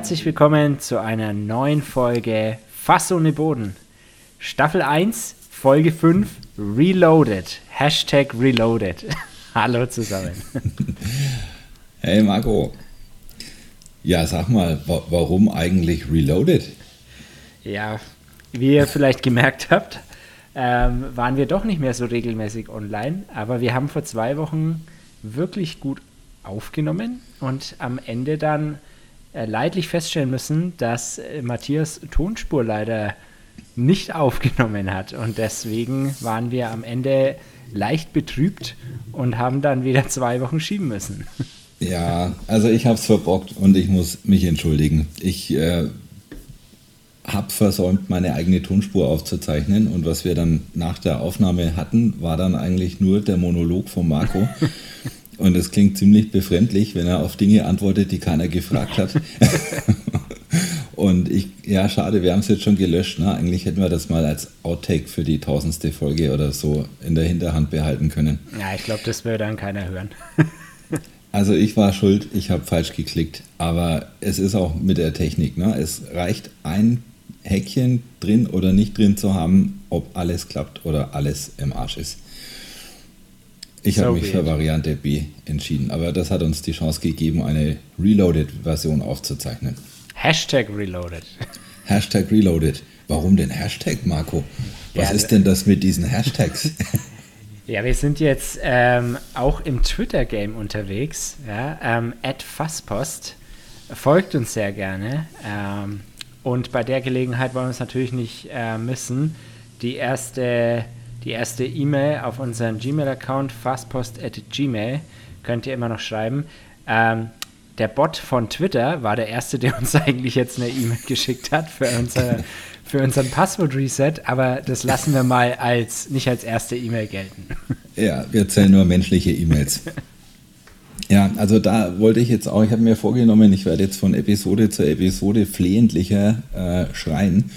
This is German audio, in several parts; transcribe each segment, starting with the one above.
Herzlich willkommen zu einer neuen Folge Fass ohne Boden. Staffel 1, Folge 5, Reloaded. Hashtag Reloaded. Hallo zusammen. Hey Marco. Ja, sag mal, wa warum eigentlich Reloaded? Ja, wie ihr vielleicht gemerkt habt, ähm, waren wir doch nicht mehr so regelmäßig online, aber wir haben vor zwei Wochen wirklich gut aufgenommen und am Ende dann leidlich feststellen müssen, dass äh, Matthias Tonspur leider nicht aufgenommen hat. Und deswegen waren wir am Ende leicht betrübt und haben dann wieder zwei Wochen schieben müssen. Ja, also ich habe es verbockt und ich muss mich entschuldigen. Ich äh, habe versäumt, meine eigene Tonspur aufzuzeichnen und was wir dann nach der Aufnahme hatten, war dann eigentlich nur der Monolog von Marco. Und es klingt ziemlich befremdlich, wenn er auf Dinge antwortet, die keiner gefragt hat. Und ich, ja, schade, wir haben es jetzt schon gelöscht. Ne? Eigentlich hätten wir das mal als Outtake für die tausendste Folge oder so in der Hinterhand behalten können. Ja, ich glaube, das würde dann keiner hören. also ich war schuld, ich habe falsch geklickt. Aber es ist auch mit der Technik. Ne? Es reicht ein Häkchen drin oder nicht drin zu haben, ob alles klappt oder alles im Arsch ist. Ich so habe mich für Variante B entschieden, aber das hat uns die Chance gegeben, eine Reloaded-Version aufzuzeichnen. Hashtag Reloaded. Hashtag Reloaded. Warum denn Hashtag, Marco? Was ja, ist denn das mit diesen Hashtags? Ja, wir sind jetzt ähm, auch im Twitter-Game unterwegs. Ja, ähm, Fasspost. Folgt uns sehr gerne. Ähm, und bei der Gelegenheit wollen wir es natürlich nicht äh, missen. Die erste die erste E-Mail auf unseren Gmail-Account fastpost.gmail könnt ihr immer noch schreiben. Ähm, der Bot von Twitter war der erste, der uns eigentlich jetzt eine E-Mail geschickt hat für, unser, für unseren Passwort-Reset, aber das lassen wir mal als nicht als erste E-Mail gelten. Ja, wir zählen nur menschliche E-Mails. Ja, also da wollte ich jetzt auch, ich habe mir vorgenommen, ich werde jetzt von Episode zu Episode flehentlicher äh, schreien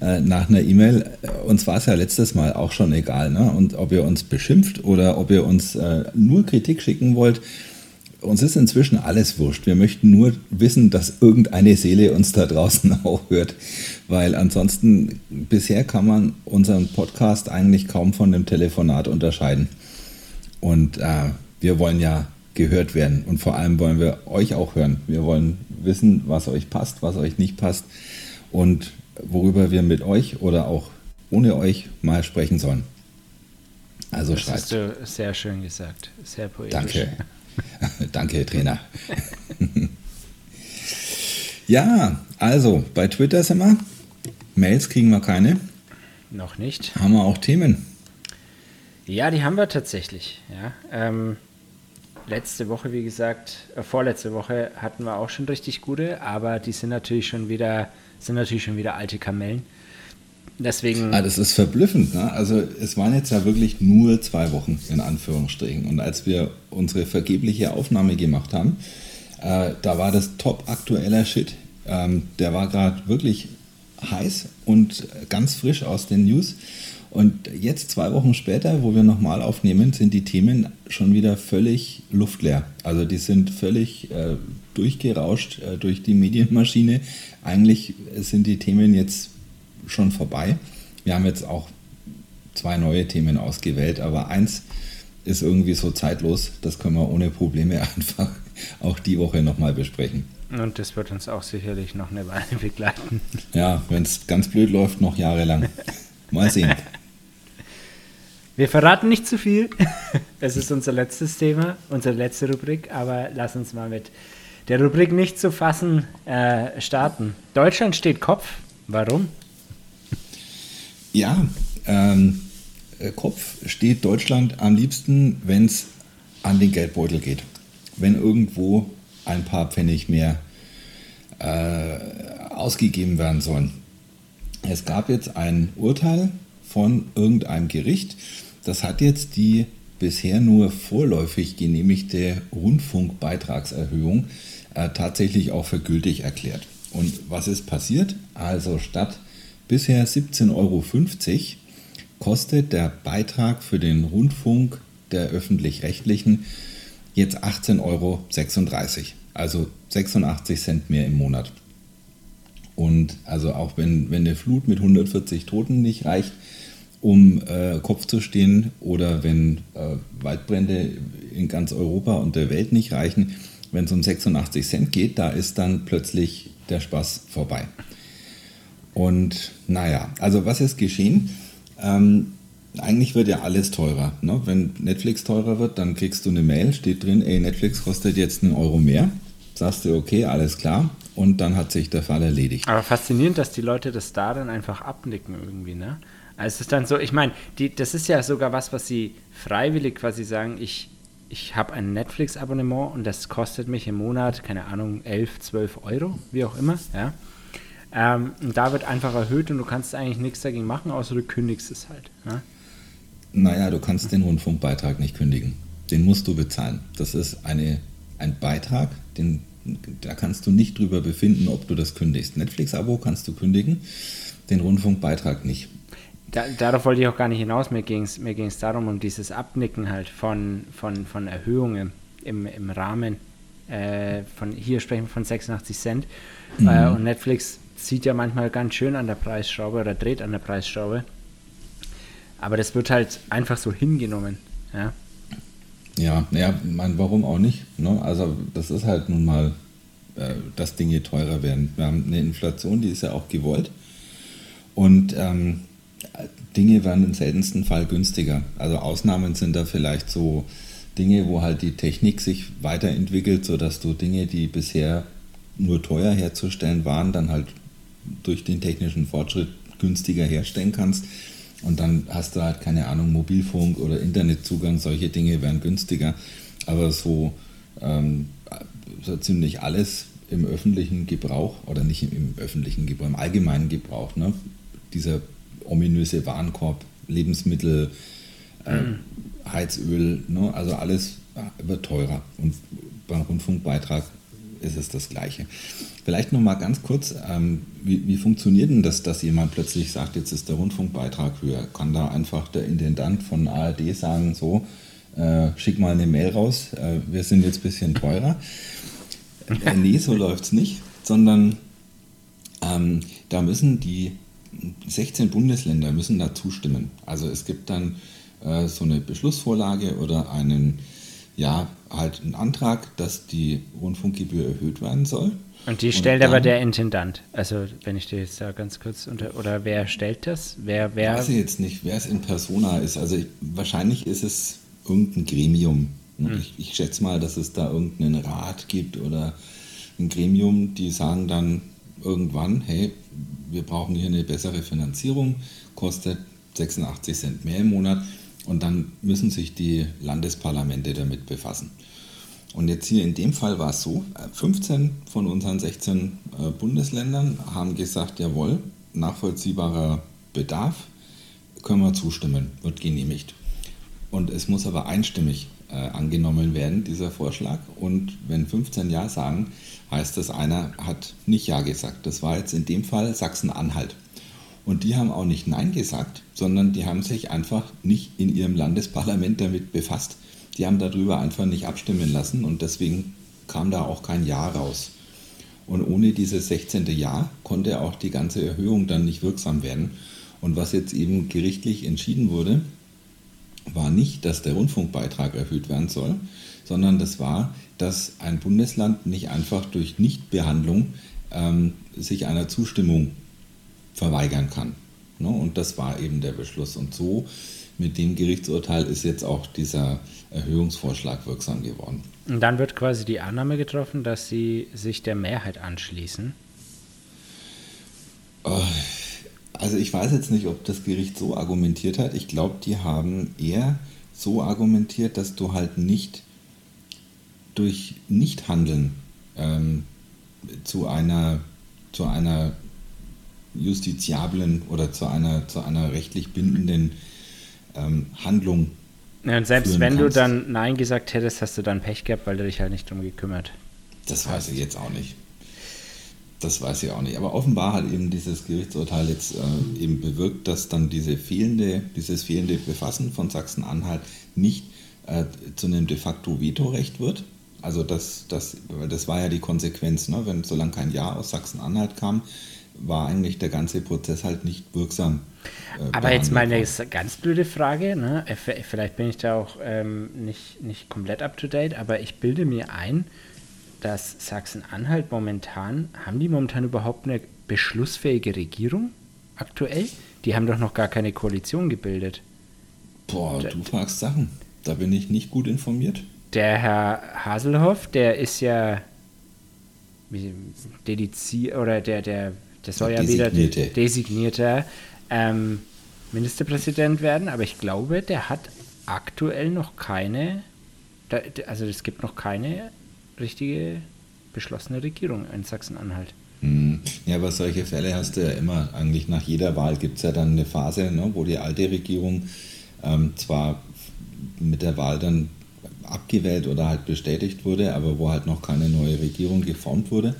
äh, nach einer E-Mail. Uns war es ja letztes Mal auch schon egal, ne? Und ob ihr uns beschimpft oder ob ihr uns äh, nur Kritik schicken wollt, uns ist inzwischen alles wurscht. Wir möchten nur wissen, dass irgendeine Seele uns da draußen auch hört, weil ansonsten bisher kann man unseren Podcast eigentlich kaum von dem Telefonat unterscheiden. Und äh, wir wollen ja gehört werden und vor allem wollen wir euch auch hören. Wir wollen wissen, was euch passt, was euch nicht passt und worüber wir mit euch oder auch ohne euch mal sprechen sollen. Also das schreibt. hast du sehr schön gesagt. Sehr poetisch. Danke. Danke, Trainer. ja, also bei Twitter sind wir. Mails kriegen wir keine. Noch nicht. Haben wir auch Themen? Ja, die haben wir tatsächlich. Ja, ähm, letzte Woche, wie gesagt, äh, vorletzte Woche hatten wir auch schon richtig gute, aber die sind natürlich schon wieder sind natürlich schon wieder alte Kamellen. Deswegen. Ah, das ist verblüffend. Ne? Also es waren jetzt ja wirklich nur zwei Wochen in Anführungsstrichen. Und als wir unsere vergebliche Aufnahme gemacht haben, äh, da war das top aktueller Shit. Ähm, der war gerade wirklich heiß und ganz frisch aus den News. Und jetzt, zwei Wochen später, wo wir nochmal aufnehmen, sind die Themen schon wieder völlig luftleer. Also die sind völlig äh, durchgerauscht äh, durch die Medienmaschine. Eigentlich sind die Themen jetzt schon vorbei. Wir haben jetzt auch zwei neue Themen ausgewählt, aber eins ist irgendwie so zeitlos, das können wir ohne Probleme einfach auch die Woche nochmal besprechen. Und das wird uns auch sicherlich noch eine Weile begleiten. Ja, wenn es ganz blöd läuft, noch jahrelang. Mal sehen. Wir verraten nicht zu viel. Es ist unser letztes Thema, unsere letzte Rubrik, aber lass uns mal mit der Rubrik nicht zu fassen äh, starten. Deutschland steht Kopf. Warum? Ja, ähm, äh, Kopf steht Deutschland am liebsten, wenn es an den Geldbeutel geht. Wenn irgendwo ein paar Pfennig mehr äh, ausgegeben werden sollen. Es gab jetzt ein Urteil von irgendeinem Gericht, das hat jetzt die bisher nur vorläufig genehmigte Rundfunkbeitragserhöhung äh, tatsächlich auch für gültig erklärt. Und was ist passiert? Also statt bisher 17,50 Euro kostet der Beitrag für den Rundfunk der öffentlich-rechtlichen jetzt 18,36 Euro. Also 86 Cent mehr im Monat. Und also auch wenn, wenn eine Flut mit 140 Toten nicht reicht, um äh, Kopf zu stehen oder wenn äh, Waldbrände in ganz Europa und der Welt nicht reichen, wenn es um 86 Cent geht, da ist dann plötzlich der Spaß vorbei. Und naja, also was ist geschehen? Ähm, eigentlich wird ja alles teurer. Ne? Wenn Netflix teurer wird, dann kriegst du eine Mail, steht drin, ey, Netflix kostet jetzt einen Euro mehr. Sagst du, okay, alles klar. Und dann hat sich der Fall erledigt. Aber faszinierend, dass die Leute das da dann einfach abnicken irgendwie, ne? Also es ist dann so, ich meine, das ist ja sogar was, was sie freiwillig quasi sagen, ich, ich habe ein Netflix-Abonnement und das kostet mich im Monat, keine Ahnung, 11, 12 Euro, wie auch immer, ja. Ähm, und da wird einfach erhöht und du kannst eigentlich nichts dagegen machen, außer du kündigst es halt. Ja? Naja, du kannst den Rundfunkbeitrag nicht kündigen. Den musst du bezahlen. Das ist eine, ein Beitrag, den, da kannst du nicht drüber befinden, ob du das kündigst. Netflix-Abo kannst du kündigen, den Rundfunkbeitrag nicht. Da, darauf wollte ich auch gar nicht hinaus. Mir ging es mir ging's darum, um dieses Abnicken halt von, von, von Erhöhungen im, im Rahmen. Äh, von, hier sprechen wir von 86 Cent. Mhm. Äh, und Netflix zieht ja manchmal ganz schön an der Preisschraube oder dreht an der Preisschraube. Aber das wird halt einfach so hingenommen. Ja, ja, ja mein, warum auch nicht? Ne? Also, das ist halt nun mal, äh, dass Dinge teurer werden. Wir haben eine Inflation, die ist ja auch gewollt. Und ähm, Dinge werden im seltensten Fall günstiger. Also, Ausnahmen sind da vielleicht so Dinge, wo halt die Technik sich weiterentwickelt, sodass du Dinge, die bisher nur teuer herzustellen waren, dann halt durch den technischen Fortschritt günstiger herstellen kannst. Und dann hast du halt, keine Ahnung, Mobilfunk oder Internetzugang, solche Dinge wären günstiger. Aber so, ähm, so ziemlich alles im öffentlichen Gebrauch, oder nicht im, im öffentlichen Gebrauch, im allgemeinen Gebrauch, ne? dieser ominöse Warenkorb, Lebensmittel, äh, mhm. Heizöl, ne? also alles wird teurer. Und beim Rundfunkbeitrag ist es das Gleiche. Vielleicht noch mal ganz kurz, ähm, wie, wie, funktioniert denn das, dass jemand plötzlich sagt, jetzt ist der Rundfunkbeitrag höher? Kann da einfach der Intendant von ARD sagen, so, äh, schick mal eine Mail raus, äh, wir sind jetzt ein bisschen teurer? Äh, nee, so läuft es nicht, sondern ähm, da müssen die 16 Bundesländer müssen da zustimmen. Also es gibt dann äh, so eine Beschlussvorlage oder einen ja, halt einen Antrag, dass die Rundfunkgebühr erhöht werden soll. Und die stellt und aber der Intendant. Also, wenn ich dir jetzt da ganz kurz unter. Oder wer stellt das? Wer, wer? Weiß ich jetzt nicht, wer es in Persona ist. Also, ich, wahrscheinlich ist es irgendein Gremium. Hm. Ich, ich schätze mal, dass es da irgendeinen Rat gibt oder ein Gremium, die sagen dann irgendwann: hey, wir brauchen hier eine bessere Finanzierung, kostet 86 Cent mehr im Monat und dann müssen sich die Landesparlamente damit befassen. Und jetzt hier in dem Fall war es so, 15 von unseren 16 äh, Bundesländern haben gesagt, jawohl, nachvollziehbarer Bedarf, können wir zustimmen, wird genehmigt. Und es muss aber einstimmig äh, angenommen werden, dieser Vorschlag. Und wenn 15 Ja sagen, heißt das, einer hat nicht Ja gesagt. Das war jetzt in dem Fall Sachsen-Anhalt. Und die haben auch nicht Nein gesagt, sondern die haben sich einfach nicht in ihrem Landesparlament damit befasst. Die haben darüber einfach nicht abstimmen lassen und deswegen kam da auch kein Ja raus. Und ohne dieses 16. Ja konnte auch die ganze Erhöhung dann nicht wirksam werden. Und was jetzt eben gerichtlich entschieden wurde, war nicht, dass der Rundfunkbeitrag erhöht werden soll, sondern das war, dass ein Bundesland nicht einfach durch Nichtbehandlung ähm, sich einer Zustimmung verweigern kann. Ne? Und das war eben der Beschluss. Und so mit dem Gerichtsurteil ist jetzt auch dieser Erhöhungsvorschlag wirksam geworden. Und dann wird quasi die Annahme getroffen, dass Sie sich der Mehrheit anschließen. Äh, also ich weiß jetzt nicht, ob das Gericht so argumentiert hat. Ich glaube, die haben eher so argumentiert, dass du halt nicht durch Nichthandeln ähm, zu einer, zu einer justiziablen oder zu einer, zu einer rechtlich bindenden ähm, Handlung. Ja, und selbst wenn kannst. du dann Nein gesagt hättest, hast du dann Pech gehabt, weil du dich halt nicht drum gekümmert. Das weiß ich jetzt auch nicht. Das weiß ich auch nicht. Aber offenbar hat eben dieses Gerichtsurteil jetzt äh, eben bewirkt, dass dann diese fehlende, dieses fehlende Befassen von Sachsen-Anhalt nicht äh, zu einem de facto Vetorecht wird, Also das, das, das war ja die Konsequenz, ne? wenn solange kein Ja aus Sachsen-Anhalt kam, war eigentlich der ganze Prozess halt nicht wirksam. Äh, Aber jetzt mal eine ganz blöde Frage, ne? Äh, vielleicht bin ich da auch ähm, nicht, nicht komplett up to date, aber ich bilde mir ein, dass Sachsen-Anhalt momentan, haben die momentan überhaupt eine beschlussfähige Regierung aktuell? Die haben doch noch gar keine Koalition gebildet. Boah, du fragst Sachen. Da bin ich nicht gut informiert. Der Herr Haselhoff, der ist ja dediziert, oder der, der, der soll ja wieder designierter ähm, Ministerpräsident werden, aber ich glaube, der hat aktuell noch keine, also es gibt noch keine richtige beschlossene Regierung in Sachsen-Anhalt. Hm. Ja, aber solche Fälle hast du ja immer. Eigentlich nach jeder Wahl gibt es ja dann eine Phase, ne, wo die alte Regierung ähm, zwar mit der Wahl dann abgewählt oder halt bestätigt wurde, aber wo halt noch keine neue Regierung geformt wurde.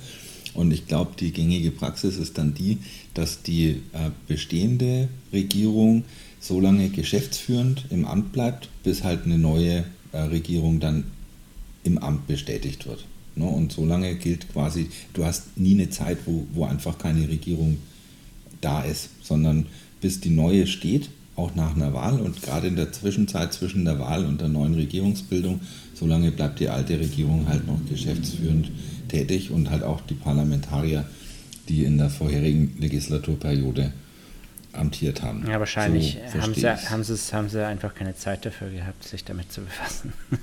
Und ich glaube, die gängige Praxis ist dann die, dass die äh, bestehende Regierung so lange geschäftsführend im Amt bleibt, bis halt eine neue äh, Regierung dann im Amt bestätigt wird. Ne? Und so lange gilt quasi, du hast nie eine Zeit, wo, wo einfach keine Regierung da ist, sondern bis die neue steht, auch nach einer Wahl und gerade in der Zwischenzeit zwischen der Wahl und der neuen Regierungsbildung, solange bleibt die alte Regierung halt noch geschäftsführend tätig und halt auch die Parlamentarier, die in der vorherigen Legislaturperiode amtiert haben. Ja, wahrscheinlich so haben, sie, haben, sie, haben sie einfach keine Zeit dafür gehabt, sich damit zu befassen.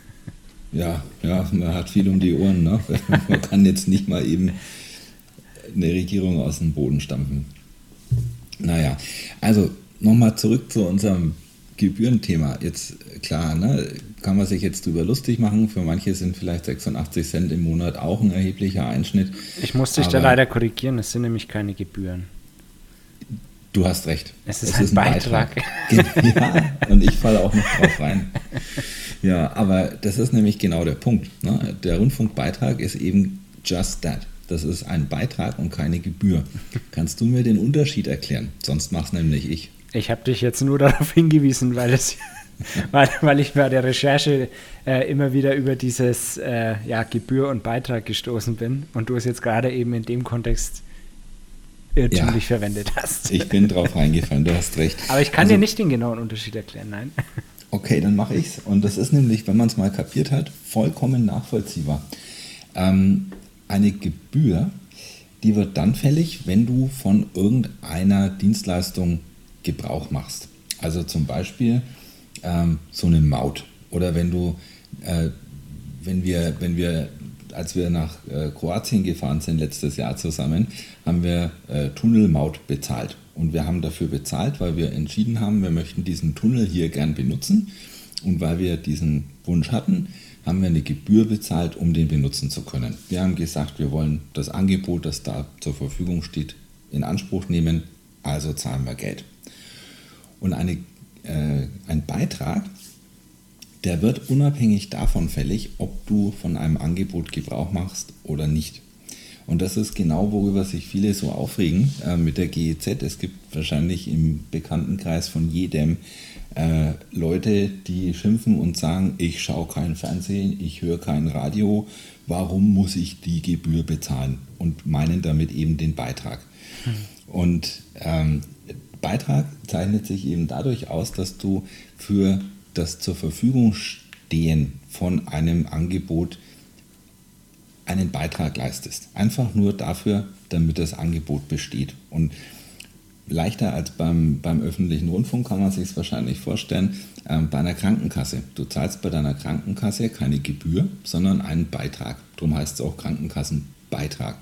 Ja, ja, man hat viel um die Ohren. Ne? Man kann jetzt nicht mal eben eine Regierung aus dem Boden stampfen. Naja, also nochmal zurück zu unserem Gebührenthema. Jetzt klar, ne, kann man sich jetzt drüber lustig machen. Für manche sind vielleicht 86 Cent im Monat auch ein erheblicher Einschnitt. Ich muss dich da leider korrigieren, es sind nämlich keine Gebühren. Du hast recht. Es ist, es ein, ist ein, Beitrag. Beitrag. ja, und ich falle auch noch drauf rein. Ja, aber das ist nämlich genau der Punkt. Ne? Der Rundfunkbeitrag ist eben just that. Das ist ein Beitrag und keine Gebühr. Kannst du mir den Unterschied erklären? Sonst mach's nämlich ich. Ich habe dich jetzt nur darauf hingewiesen, weil es weil, weil ich bei der Recherche äh, immer wieder über dieses äh, ja, Gebühr und Beitrag gestoßen bin und du es jetzt gerade eben in dem Kontext irrtümlich ja, verwendet hast. Ich bin drauf reingefallen, du hast recht. Aber ich kann also, dir nicht den genauen Unterschied erklären, nein. Okay, dann mache ich es. Und das ist nämlich, wenn man es mal kapiert hat, vollkommen nachvollziehbar. Ähm, eine Gebühr, die wird dann fällig, wenn du von irgendeiner Dienstleistung Gebrauch machst. Also zum Beispiel ähm, so eine Maut. Oder wenn du, äh, wenn wir, wenn wir, als wir nach äh, Kroatien gefahren sind letztes Jahr zusammen, haben wir äh, Tunnelmaut bezahlt. Und wir haben dafür bezahlt, weil wir entschieden haben, wir möchten diesen Tunnel hier gern benutzen. Und weil wir diesen Wunsch hatten, haben wir eine Gebühr bezahlt, um den benutzen zu können. Wir haben gesagt, wir wollen das Angebot, das da zur Verfügung steht, in Anspruch nehmen, also zahlen wir Geld. Und eine, äh, ein Beitrag, der wird unabhängig davon fällig, ob du von einem Angebot Gebrauch machst oder nicht. Und das ist genau, worüber sich viele so aufregen äh, mit der GEZ. Es gibt wahrscheinlich im Bekanntenkreis von jedem äh, Leute, die schimpfen und sagen, ich schaue kein Fernsehen, ich höre kein Radio, warum muss ich die Gebühr bezahlen? Und meinen damit eben den Beitrag. Hm. Und ähm, Beitrag zeichnet sich eben dadurch aus, dass du für das zur Verfügung stehen von einem Angebot einen Beitrag leistest. Einfach nur dafür, damit das Angebot besteht. Und leichter als beim, beim öffentlichen Rundfunk kann man sich es wahrscheinlich vorstellen, äh, bei einer Krankenkasse. Du zahlst bei deiner Krankenkasse keine Gebühr, sondern einen Beitrag. Darum heißt es auch Krankenkassenbeitrag.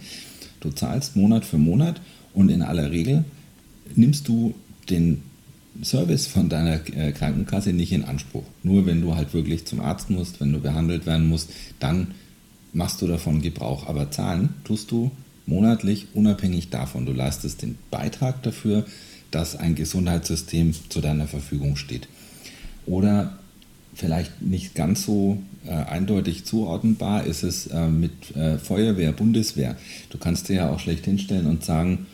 Du zahlst Monat für Monat und in aller Regel nimmst du den Service von deiner äh, Krankenkasse nicht in Anspruch. Nur wenn du halt wirklich zum Arzt musst, wenn du behandelt werden musst, dann machst du davon Gebrauch. Aber zahlen tust du monatlich unabhängig davon. Du leistest den Beitrag dafür, dass ein Gesundheitssystem zu deiner Verfügung steht. Oder vielleicht nicht ganz so äh, eindeutig zuordnenbar ist es äh, mit äh, Feuerwehr, Bundeswehr. Du kannst dir ja auch schlecht hinstellen und sagen,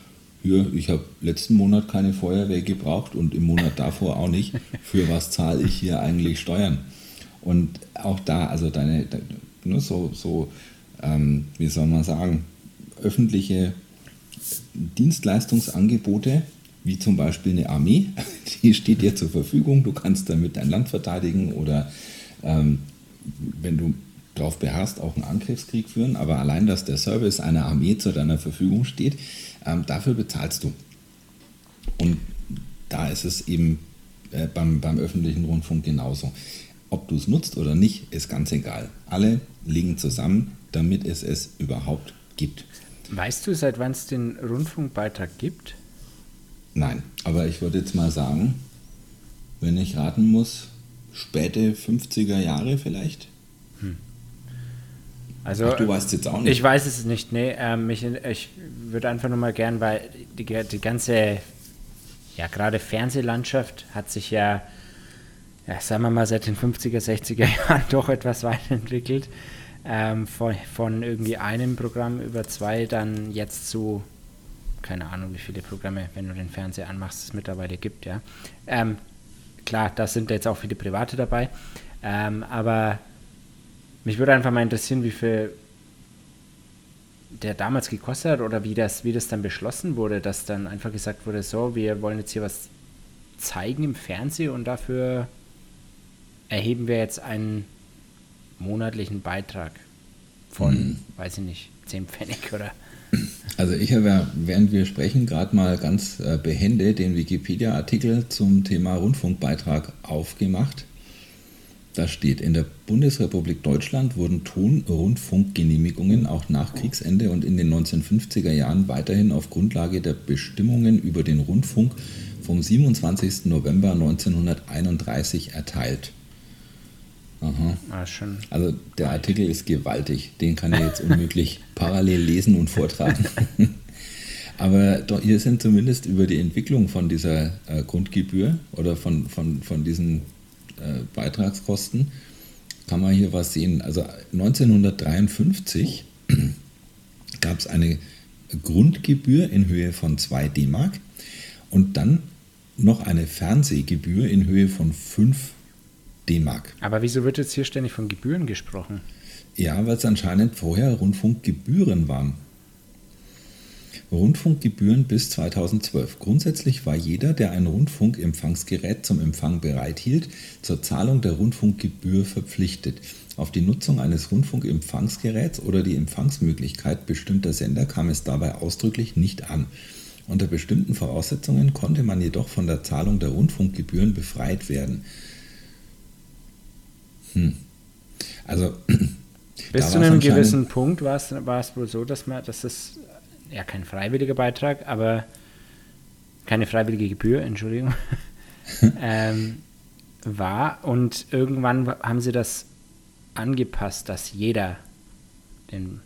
hier, ich habe letzten Monat keine Feuerwehr gebraucht und im Monat davor auch nicht. Für was zahle ich hier eigentlich Steuern? Und auch da, also deine, ne, so, so ähm, wie soll man sagen, öffentliche Dienstleistungsangebote, wie zum Beispiel eine Armee, die steht dir zur Verfügung, du kannst damit dein Land verteidigen oder ähm, wenn du darauf beharrst, auch einen Angriffskrieg führen, aber allein, dass der Service einer Armee zu deiner Verfügung steht, ähm, dafür bezahlst du. Und da ist es eben äh, beim, beim öffentlichen Rundfunk genauso. Ob du es nutzt oder nicht, ist ganz egal. Alle liegen zusammen, damit es es überhaupt gibt. Weißt du, seit wann es den Rundfunkbeitrag gibt? Nein, aber ich würde jetzt mal sagen, wenn ich raten muss, späte 50er Jahre vielleicht. Also, Ach, du weißt jetzt auch nicht. Ich weiß es nicht, nee. Ähm, ich, ich würde einfach nur mal gern, weil die, die ganze, ja, gerade Fernsehlandschaft hat sich ja, ja, sagen wir mal, seit den 50er, 60er Jahren doch etwas weiterentwickelt. Ähm, von, von irgendwie einem Programm über zwei dann jetzt zu, keine Ahnung, wie viele Programme, wenn du den Fernseher anmachst, es mittlerweile gibt, ja. Ähm, klar, da sind jetzt auch viele Private dabei. Ähm, aber mich würde einfach mal interessieren, wie viel der damals gekostet hat oder wie das, wie das dann beschlossen wurde, dass dann einfach gesagt wurde, so, wir wollen jetzt hier was zeigen im Fernsehen und dafür erheben wir jetzt einen monatlichen Beitrag von, hm. weiß ich nicht, 10 Pfennig oder. Also ich habe ja, während wir sprechen, gerade mal ganz äh, behende den Wikipedia-Artikel zum Thema Rundfunkbeitrag aufgemacht. Da steht, in der Bundesrepublik Deutschland wurden Ton-Rundfunkgenehmigungen auch nach Kriegsende und in den 1950er Jahren weiterhin auf Grundlage der Bestimmungen über den Rundfunk vom 27. November 1931 erteilt. Aha. Ah, also der Artikel ist gewaltig, den kann ich jetzt unmöglich parallel lesen und vortragen. Aber hier sind zumindest über die Entwicklung von dieser äh, Grundgebühr oder von, von, von diesen äh, Beitragskosten kann man hier was sehen. Also 1953 gab es eine Grundgebühr in Höhe von 2 D-Mark und dann noch eine Fernsehgebühr in Höhe von 5 D-Mark. Aber wieso wird jetzt hier ständig von Gebühren gesprochen? Ja, weil es anscheinend vorher Rundfunkgebühren waren. Rundfunkgebühren bis 2012. Grundsätzlich war jeder, der ein Rundfunkempfangsgerät zum Empfang bereithielt, zur Zahlung der Rundfunkgebühr verpflichtet. Auf die Nutzung eines Rundfunkempfangsgeräts oder die Empfangsmöglichkeit bestimmter Sender kam es dabei ausdrücklich nicht an. Unter bestimmten Voraussetzungen konnte man jedoch von der Zahlung der Rundfunkgebühren befreit werden. Hm. Also bis zu einem gewissen Punkt war es, war es wohl so, dass man, dass es ja kein freiwilliger Beitrag, aber keine freiwillige Gebühr, Entschuldigung, ähm, war. Und irgendwann haben sie das angepasst, dass jeder den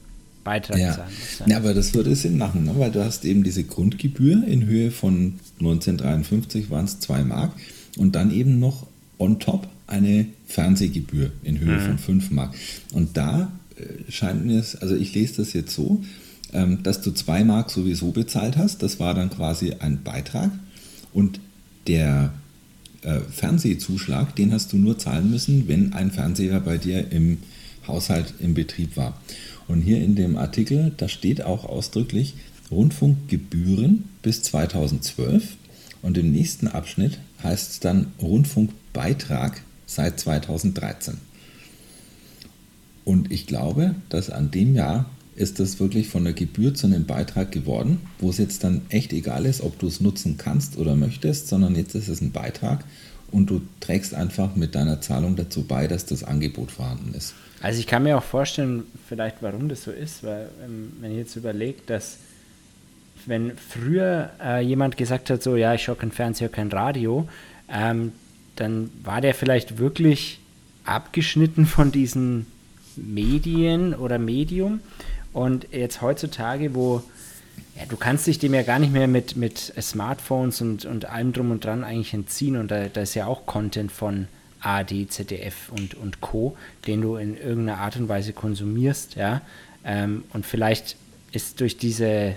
Beitrag ja. zahlen muss. Ja, aber das würde Sinn machen, ne? weil du hast eben diese Grundgebühr in Höhe von 1953 waren es 2 Mark und dann eben noch on top eine Fernsehgebühr in Höhe mhm. von 5 Mark. Und da äh, scheint mir es, also ich lese das jetzt so, ähm, dass du 2 Mark sowieso bezahlt hast. Das war dann quasi ein Beitrag. Und der äh, Fernsehzuschlag, den hast du nur zahlen müssen, wenn ein Fernseher bei dir im Haushalt im Betrieb war. Und hier in dem Artikel, da steht auch ausdrücklich Rundfunkgebühren bis 2012. Und im nächsten Abschnitt heißt es dann Rundfunkbeitrag seit 2013. Und ich glaube, dass an dem Jahr ist das wirklich von der Gebühr zu einem Beitrag geworden, wo es jetzt dann echt egal ist, ob du es nutzen kannst oder möchtest, sondern jetzt ist es ein Beitrag und du trägst einfach mit deiner Zahlung dazu bei, dass das Angebot vorhanden ist. Also ich kann mir auch vorstellen, vielleicht warum das so ist, weil ähm, wenn ich jetzt überlege, dass wenn früher äh, jemand gesagt hat, so ja, ich schaue kein Fernseher, kein Radio, ähm, dann war der vielleicht wirklich abgeschnitten von diesen Medien oder Medium. Und jetzt heutzutage, wo ja, du kannst dich dem ja gar nicht mehr mit, mit Smartphones und, und allem drum und dran eigentlich entziehen. Und da, da ist ja auch Content von AD, ZDF und, und Co., den du in irgendeiner Art und Weise konsumierst, ja. Ähm, und vielleicht ist durch diese,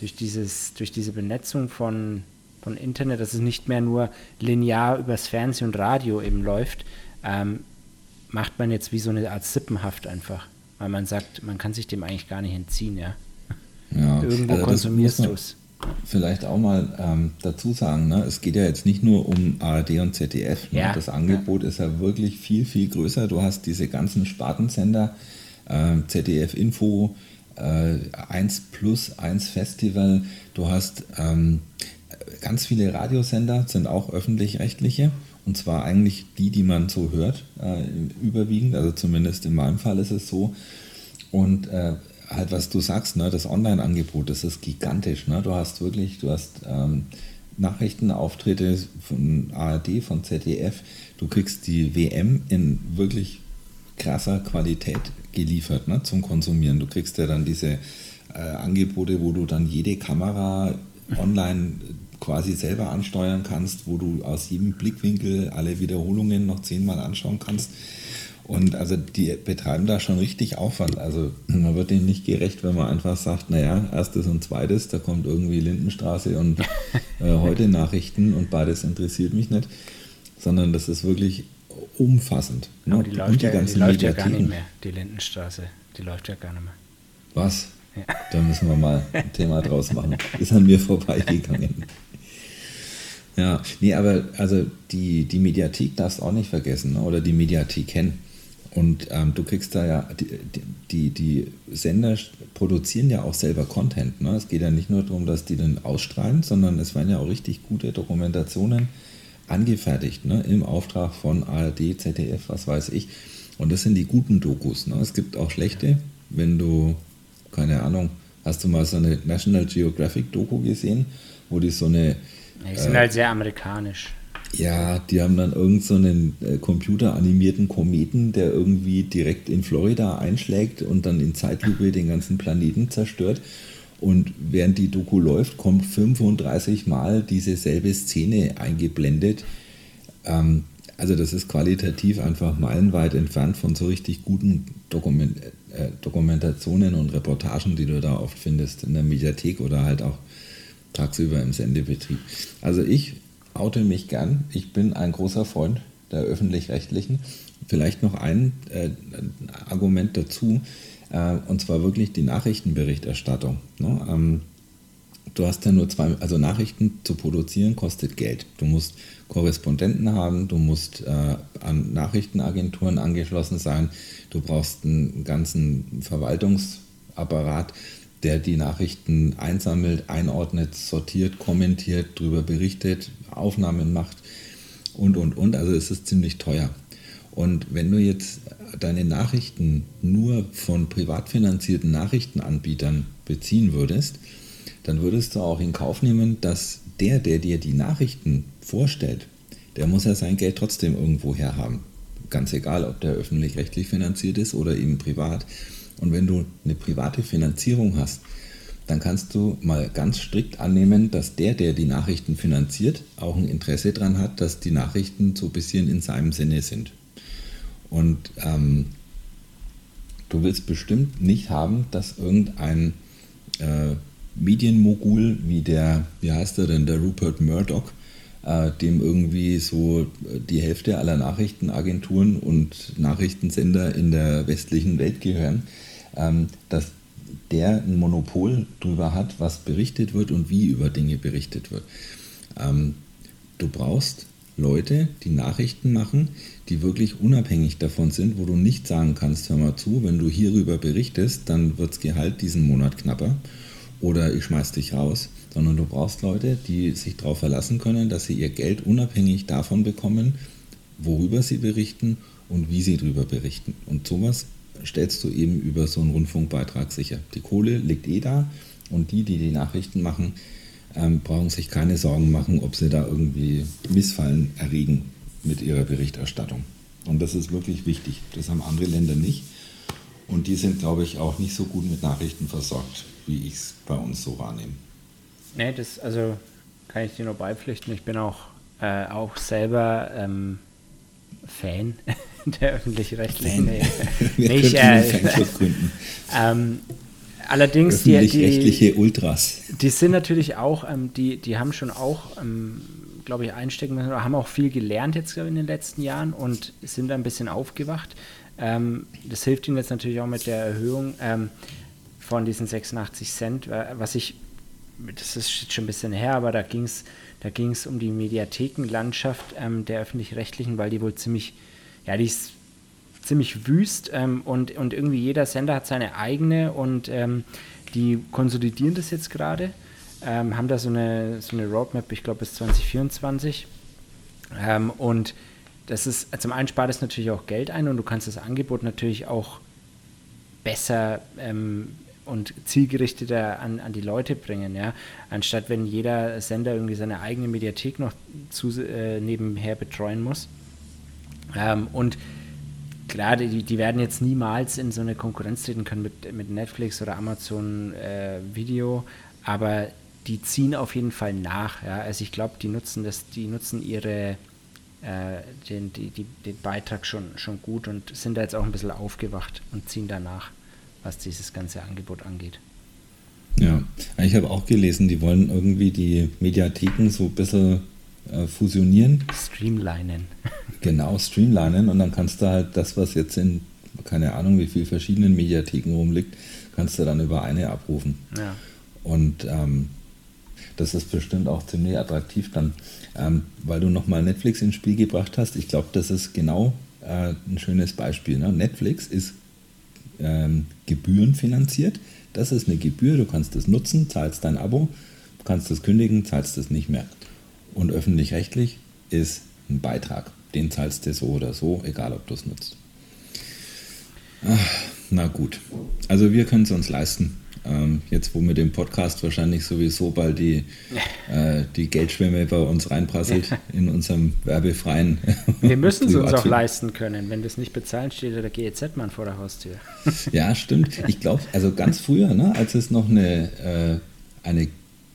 durch dieses, durch diese Benetzung von von Internet, dass es nicht mehr nur linear übers Fernsehen und Radio eben läuft, ähm, macht man jetzt wie so eine Art Sippenhaft einfach. Weil man sagt, man kann sich dem eigentlich gar nicht entziehen, ja. ja. Irgendwo also konsumierst du es. Vielleicht auch mal ähm, dazu sagen, ne? es geht ja jetzt nicht nur um ARD und ZDF. Ne? Ja, das Angebot ja. ist ja wirklich viel, viel größer. Du hast diese ganzen Spartensender, äh, ZDF Info, äh, 1 Plus, 1 Festival. Du hast ähm, ganz viele Radiosender, sind auch öffentlich-rechtliche. Und zwar eigentlich die, die man so hört, äh, überwiegend. Also zumindest in meinem Fall ist es so. Und äh, halt, was du sagst, ne, das Online-Angebot, das ist gigantisch. Ne? Du hast wirklich, du hast ähm, Nachrichtenauftritte von ARD, von ZDF. Du kriegst die WM in wirklich krasser Qualität geliefert ne, zum Konsumieren. Du kriegst ja dann diese äh, Angebote, wo du dann jede Kamera online quasi selber ansteuern kannst, wo du aus jedem Blickwinkel alle Wiederholungen noch zehnmal anschauen kannst. Und also die betreiben da schon richtig Aufwand. Also man wird denen nicht gerecht, wenn man einfach sagt, naja, erstes und zweites, da kommt irgendwie Lindenstraße und äh, heute Nachrichten und beides interessiert mich nicht. Sondern das ist wirklich umfassend. Ne? Aber die läuft, die ja, die läuft ja gar nicht mehr, die Lindenstraße. Die läuft ja gar nicht mehr. Was? Ja. Da müssen wir mal ein Thema draus machen. Ist an mir vorbeigegangen. Ja, nee, aber also die, die Mediathek darfst du auch nicht vergessen, ne? oder die Mediathek kennen. Und ähm, du kriegst da ja, die, die, die, Sender produzieren ja auch selber Content. Ne? Es geht ja nicht nur darum, dass die den ausstrahlen, sondern es werden ja auch richtig gute Dokumentationen angefertigt, ne? im Auftrag von ARD, ZDF, was weiß ich. Und das sind die guten Dokus. Ne? Es gibt auch schlechte, wenn du, keine Ahnung, hast du mal so eine National Geographic Doku gesehen, wo die so eine die sind äh, halt sehr amerikanisch. Ja, die haben dann irgend so einen äh, computeranimierten Kometen, der irgendwie direkt in Florida einschlägt und dann in Zeitlupe den ganzen Planeten zerstört. Und während die Doku läuft, kommt 35 Mal diese selbe Szene eingeblendet. Ähm, also das ist qualitativ einfach meilenweit entfernt von so richtig guten Dokument, äh, Dokumentationen und Reportagen, die du da oft findest in der Mediathek oder halt auch tagsüber im Sendebetrieb. Also ich oute mich gern. Ich bin ein großer Freund der öffentlich-rechtlichen. Vielleicht noch ein äh, Argument dazu, äh, und zwar wirklich die Nachrichtenberichterstattung. Ne? Ähm, du hast ja nur zwei, also Nachrichten zu produzieren kostet Geld. Du musst Korrespondenten haben, du musst äh, an Nachrichtenagenturen angeschlossen sein, du brauchst einen ganzen Verwaltungsapparat der die Nachrichten einsammelt, einordnet, sortiert, kommentiert, darüber berichtet, Aufnahmen macht und, und, und. Also es ist ziemlich teuer. Und wenn du jetzt deine Nachrichten nur von privat finanzierten Nachrichtenanbietern beziehen würdest, dann würdest du auch in Kauf nehmen, dass der, der dir die Nachrichten vorstellt, der muss ja sein Geld trotzdem irgendwo herhaben. Ganz egal, ob der öffentlich-rechtlich finanziert ist oder eben privat. Und wenn du eine private Finanzierung hast, dann kannst du mal ganz strikt annehmen, dass der, der die Nachrichten finanziert, auch ein Interesse daran hat, dass die Nachrichten so ein bisschen in seinem Sinne sind. Und ähm, du willst bestimmt nicht haben, dass irgendein äh, Medienmogul wie der, wie heißt er denn, der Rupert Murdoch, äh, dem irgendwie so die Hälfte aller Nachrichtenagenturen und Nachrichtensender in der westlichen Welt gehören, ähm, dass der ein Monopol darüber hat, was berichtet wird und wie über Dinge berichtet wird. Ähm, du brauchst Leute, die Nachrichten machen, die wirklich unabhängig davon sind, wo du nicht sagen kannst, hör mal zu, wenn du hierüber berichtest, dann wird das Gehalt diesen Monat knapper oder ich schmeiß dich raus, sondern du brauchst Leute, die sich darauf verlassen können, dass sie ihr Geld unabhängig davon bekommen, worüber sie berichten und wie sie darüber berichten. Und sowas stellst du eben über so einen Rundfunkbeitrag sicher. Die Kohle liegt eh da und die, die die Nachrichten machen, ähm, brauchen sich keine Sorgen machen, ob sie da irgendwie Missfallen erregen mit ihrer Berichterstattung. Und das ist wirklich wichtig. Das haben andere Länder nicht. Und die sind, glaube ich, auch nicht so gut mit Nachrichten versorgt, wie ich es bei uns so wahrnehme. Nee, das, also kann ich dir nur beipflichten. Ich bin auch, äh, auch selber ähm, Fan der öffentlich-rechtlichen. Nee, Wir nicht, äh, ähm, allerdings die, die Ultras. Die sind natürlich auch, ähm, die, die haben schon auch, ähm, glaube ich, einstecken müssen oder haben auch viel gelernt jetzt in den letzten Jahren und sind ein bisschen aufgewacht. Ähm, das hilft ihnen jetzt natürlich auch mit der Erhöhung ähm, von diesen 86 Cent, was ich, das ist schon ein bisschen her, aber da ging es da ging's um die Mediathekenlandschaft ähm, der öffentlich-rechtlichen, weil die wohl ziemlich, ja, die ist ziemlich wüst ähm, und, und irgendwie jeder Sender hat seine eigene und ähm, die konsolidieren das jetzt gerade, ähm, haben da so eine, so eine Roadmap, ich glaube bis 2024 ähm, und das ist, zum einen spart es natürlich auch Geld ein und du kannst das Angebot natürlich auch besser ähm, und zielgerichteter an, an die Leute bringen, ja. Anstatt wenn jeder Sender irgendwie seine eigene Mediathek noch zu, äh, nebenher betreuen muss. Ähm, und klar, die, die werden jetzt niemals in so eine Konkurrenz treten können mit, mit Netflix oder Amazon äh, Video, aber die ziehen auf jeden Fall nach. Ja? Also ich glaube, die nutzen das, die nutzen ihre äh, den, die, die, den Beitrag schon, schon gut und sind da jetzt auch ein bisschen aufgewacht und ziehen danach, was dieses ganze Angebot angeht. Ja, ich habe auch gelesen, die wollen irgendwie die Mediatheken so ein bisschen äh, fusionieren. Streamlinen. Genau, streamlinen und dann kannst du halt das, was jetzt in, keine Ahnung, wie viele verschiedenen Mediatheken rumliegt, kannst du dann über eine abrufen. Ja. Und ähm, das ist bestimmt auch ziemlich attraktiv dann, ähm, weil du nochmal Netflix ins Spiel gebracht hast. Ich glaube, das ist genau äh, ein schönes Beispiel. Ne? Netflix ist ähm, gebührenfinanziert. Das ist eine Gebühr, du kannst es nutzen, zahlst dein Abo, kannst es kündigen, zahlst es nicht mehr. Und öffentlich-rechtlich ist ein Beitrag. Den zahlst du so oder so, egal ob du es nutzt. Ach, na gut. Also wir können es uns leisten. Ähm, jetzt, wo mit dem Podcast wahrscheinlich sowieso bald die, äh, die Geldschwemme bei uns reinprasselt in unserem werbefreien. Wir müssen es uns auch leisten können. Wenn wir es nicht bezahlen, steht der GEZ-Mann vor der Haustür. ja, stimmt. Ich glaube, also ganz früher, ne, als es noch eine, äh, eine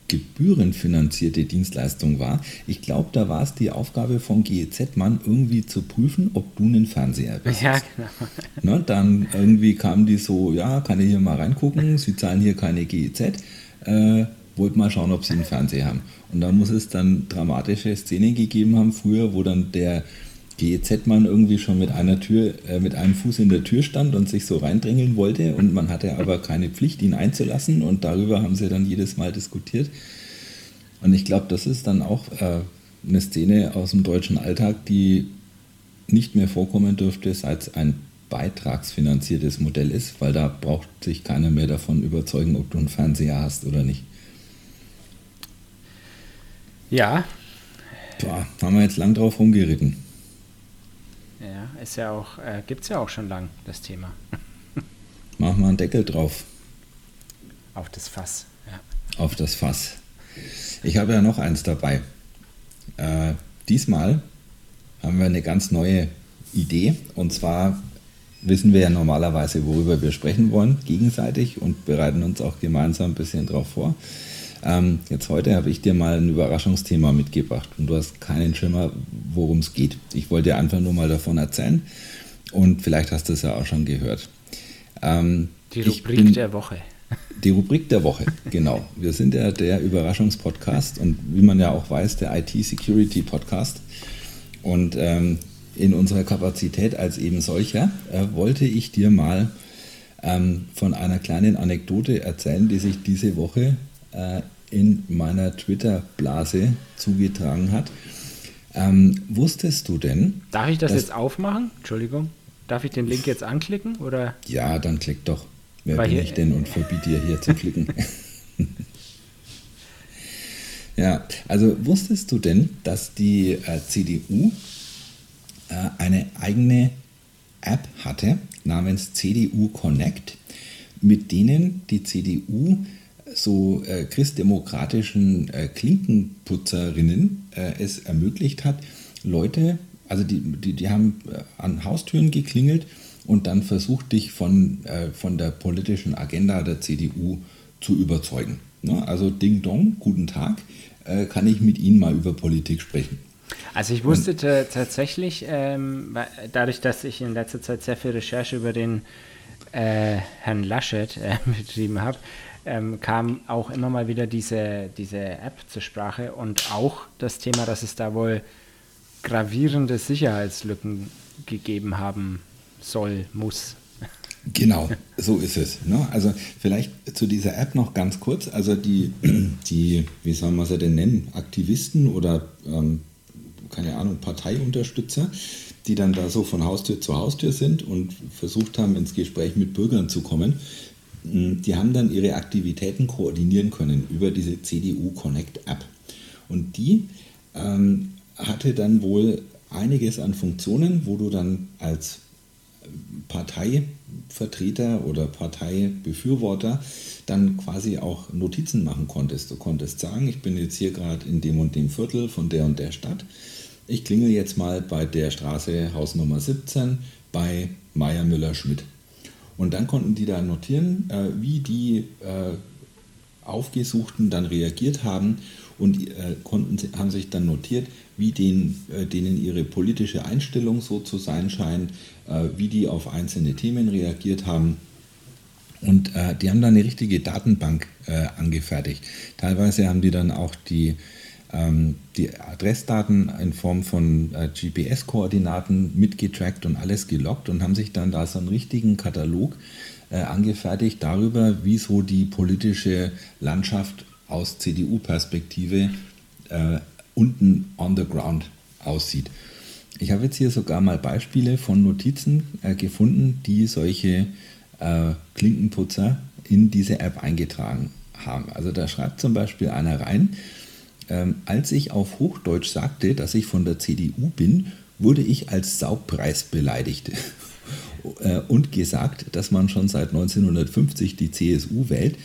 gebührenfinanzierte Dienstleistung war. Ich glaube, da war es die Aufgabe von GEZ-Mann, irgendwie zu prüfen, ob du einen Fernseher bist. Ja, genau. Ne, dann irgendwie kamen die so, ja, kann ich hier mal reingucken, sie zahlen hier keine GEZ, äh, wollt mal schauen, ob sie einen Fernseher haben. Und dann muss es dann dramatische Szenen gegeben haben, früher, wo dann der GEZ-Mann irgendwie schon mit einer Tür, äh, mit einem Fuß in der Tür stand und sich so reindrängeln wollte und man hatte aber keine Pflicht, ihn einzulassen und darüber haben sie dann jedes Mal diskutiert. Und ich glaube, das ist dann auch äh, eine Szene aus dem deutschen Alltag, die nicht mehr vorkommen dürfte, seit es ein beitragsfinanziertes Modell ist, weil da braucht sich keiner mehr davon überzeugen, ob du einen Fernseher hast oder nicht. Ja. Boah, haben wir jetzt lang drauf rumgeritten. Ja, ist ja auch, äh, gibt es ja auch schon lang, das Thema. Mach mal einen Deckel drauf. Auf das Fass, ja. Auf das Fass. Ich habe ja noch eins dabei. Äh, diesmal haben wir eine ganz neue Idee. Und zwar wissen wir ja normalerweise, worüber wir sprechen wollen, gegenseitig und bereiten uns auch gemeinsam ein bisschen drauf vor. Ähm, jetzt heute habe ich dir mal ein Überraschungsthema mitgebracht und du hast keinen Schimmer, worum es geht. Ich wollte dir einfach nur mal davon erzählen und vielleicht hast du es ja auch schon gehört. Ähm, die Rubrik bin, der Woche. Die Rubrik der Woche, genau. Wir sind ja der Überraschungspodcast und wie man ja auch weiß, der IT-Security-Podcast. Und ähm, in unserer Kapazität als eben solcher äh, wollte ich dir mal ähm, von einer kleinen Anekdote erzählen, die sich diese Woche äh, in meiner Twitter-Blase zugetragen hat. Ähm, wusstest du denn? Darf ich das jetzt aufmachen? Entschuldigung. Darf ich den Link jetzt anklicken? Oder? Ja, dann klick doch. Wer Weil bin ich denn und verbiete dir hier zu klicken? ja, also wusstest du denn, dass die äh, CDU äh, eine eigene App hatte namens CDU Connect, mit denen die CDU so äh, christdemokratischen äh, Klinkenputzerinnen äh, es ermöglicht hat, Leute, also die, die, die haben äh, an Haustüren geklingelt und dann versucht, dich von, äh, von der politischen Agenda der CDU zu überzeugen. Ne? Also Ding Dong, guten Tag, äh, kann ich mit Ihnen mal über Politik sprechen. Also ich wusste tatsächlich, ähm, dadurch, dass ich in letzter Zeit sehr viel Recherche über den Herrn Laschet betrieben habe, ähm, kam auch immer mal wieder diese, diese App zur Sprache und auch das Thema, dass es da wohl gravierende Sicherheitslücken gegeben haben soll, muss. Genau, so ist es. Ne? Also vielleicht zu dieser App noch ganz kurz. Also die, die wie soll man sie denn nennen, Aktivisten oder ähm, keine Ahnung, Parteiunterstützer, die dann da so von Haustür zu Haustür sind und versucht haben, ins Gespräch mit Bürgern zu kommen, die haben dann ihre Aktivitäten koordinieren können über diese CDU Connect App. Und die ähm, hatte dann wohl einiges an Funktionen, wo du dann als Parteivertreter oder Parteibefürworter dann quasi auch Notizen machen konntest. Du konntest sagen, ich bin jetzt hier gerade in dem und dem Viertel von der und der Stadt. Ich klingel jetzt mal bei der Straße Hausnummer 17 bei Meier Müller Schmidt. Und dann konnten die da notieren, äh, wie die äh, Aufgesuchten dann reagiert haben und äh, konnten, haben sich dann notiert, wie den, äh, denen ihre politische Einstellung so zu sein scheint, äh, wie die auf einzelne Themen reagiert haben. Und äh, die haben dann eine richtige Datenbank angefertigt. Teilweise haben die dann auch die die Adressdaten in Form von äh, GPS-Koordinaten mitgetrackt und alles gelockt und haben sich dann da so einen richtigen Katalog äh, angefertigt darüber, wie so die politische Landschaft aus CDU-Perspektive äh, unten on the ground aussieht. Ich habe jetzt hier sogar mal Beispiele von Notizen äh, gefunden, die solche äh, Klinkenputzer in diese App eingetragen haben. Also da schreibt zum Beispiel einer rein, ähm, als ich auf Hochdeutsch sagte, dass ich von der CDU bin, wurde ich als Saubpreis beleidigt äh, und gesagt, dass man schon seit 1950 die CSU wählt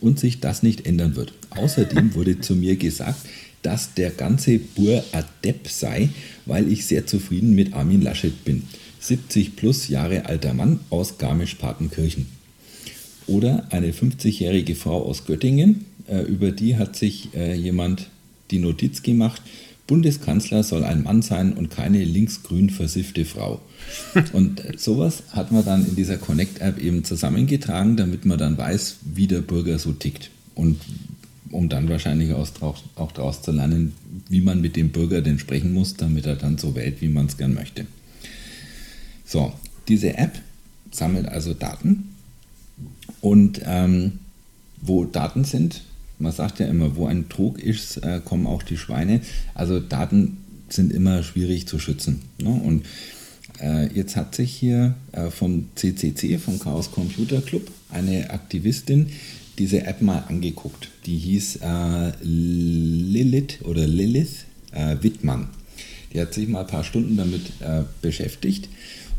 und sich das nicht ändern wird. Außerdem wurde zu mir gesagt, dass der ganze Bur Adept sei, weil ich sehr zufrieden mit Armin Laschet bin. 70 plus Jahre alter Mann aus Garmisch-Partenkirchen. Oder eine 50-jährige Frau aus Göttingen, äh, über die hat sich äh, jemand die Notiz gemacht, Bundeskanzler soll ein Mann sein und keine linksgrün versiffte Frau. Und sowas hat man dann in dieser Connect-App eben zusammengetragen, damit man dann weiß, wie der Bürger so tickt. Und um dann wahrscheinlich auch daraus zu lernen, wie man mit dem Bürger denn sprechen muss, damit er dann so wählt, wie man es gern möchte. So, diese App sammelt also Daten und ähm, wo Daten sind, man sagt ja immer, wo ein Trog ist, äh, kommen auch die Schweine. Also Daten sind immer schwierig zu schützen. Ne? Und äh, jetzt hat sich hier äh, vom CCC, vom Chaos Computer Club, eine Aktivistin diese App mal angeguckt. Die hieß äh, Lilith oder Lilith äh, Wittmann. Die hat sich mal ein paar Stunden damit äh, beschäftigt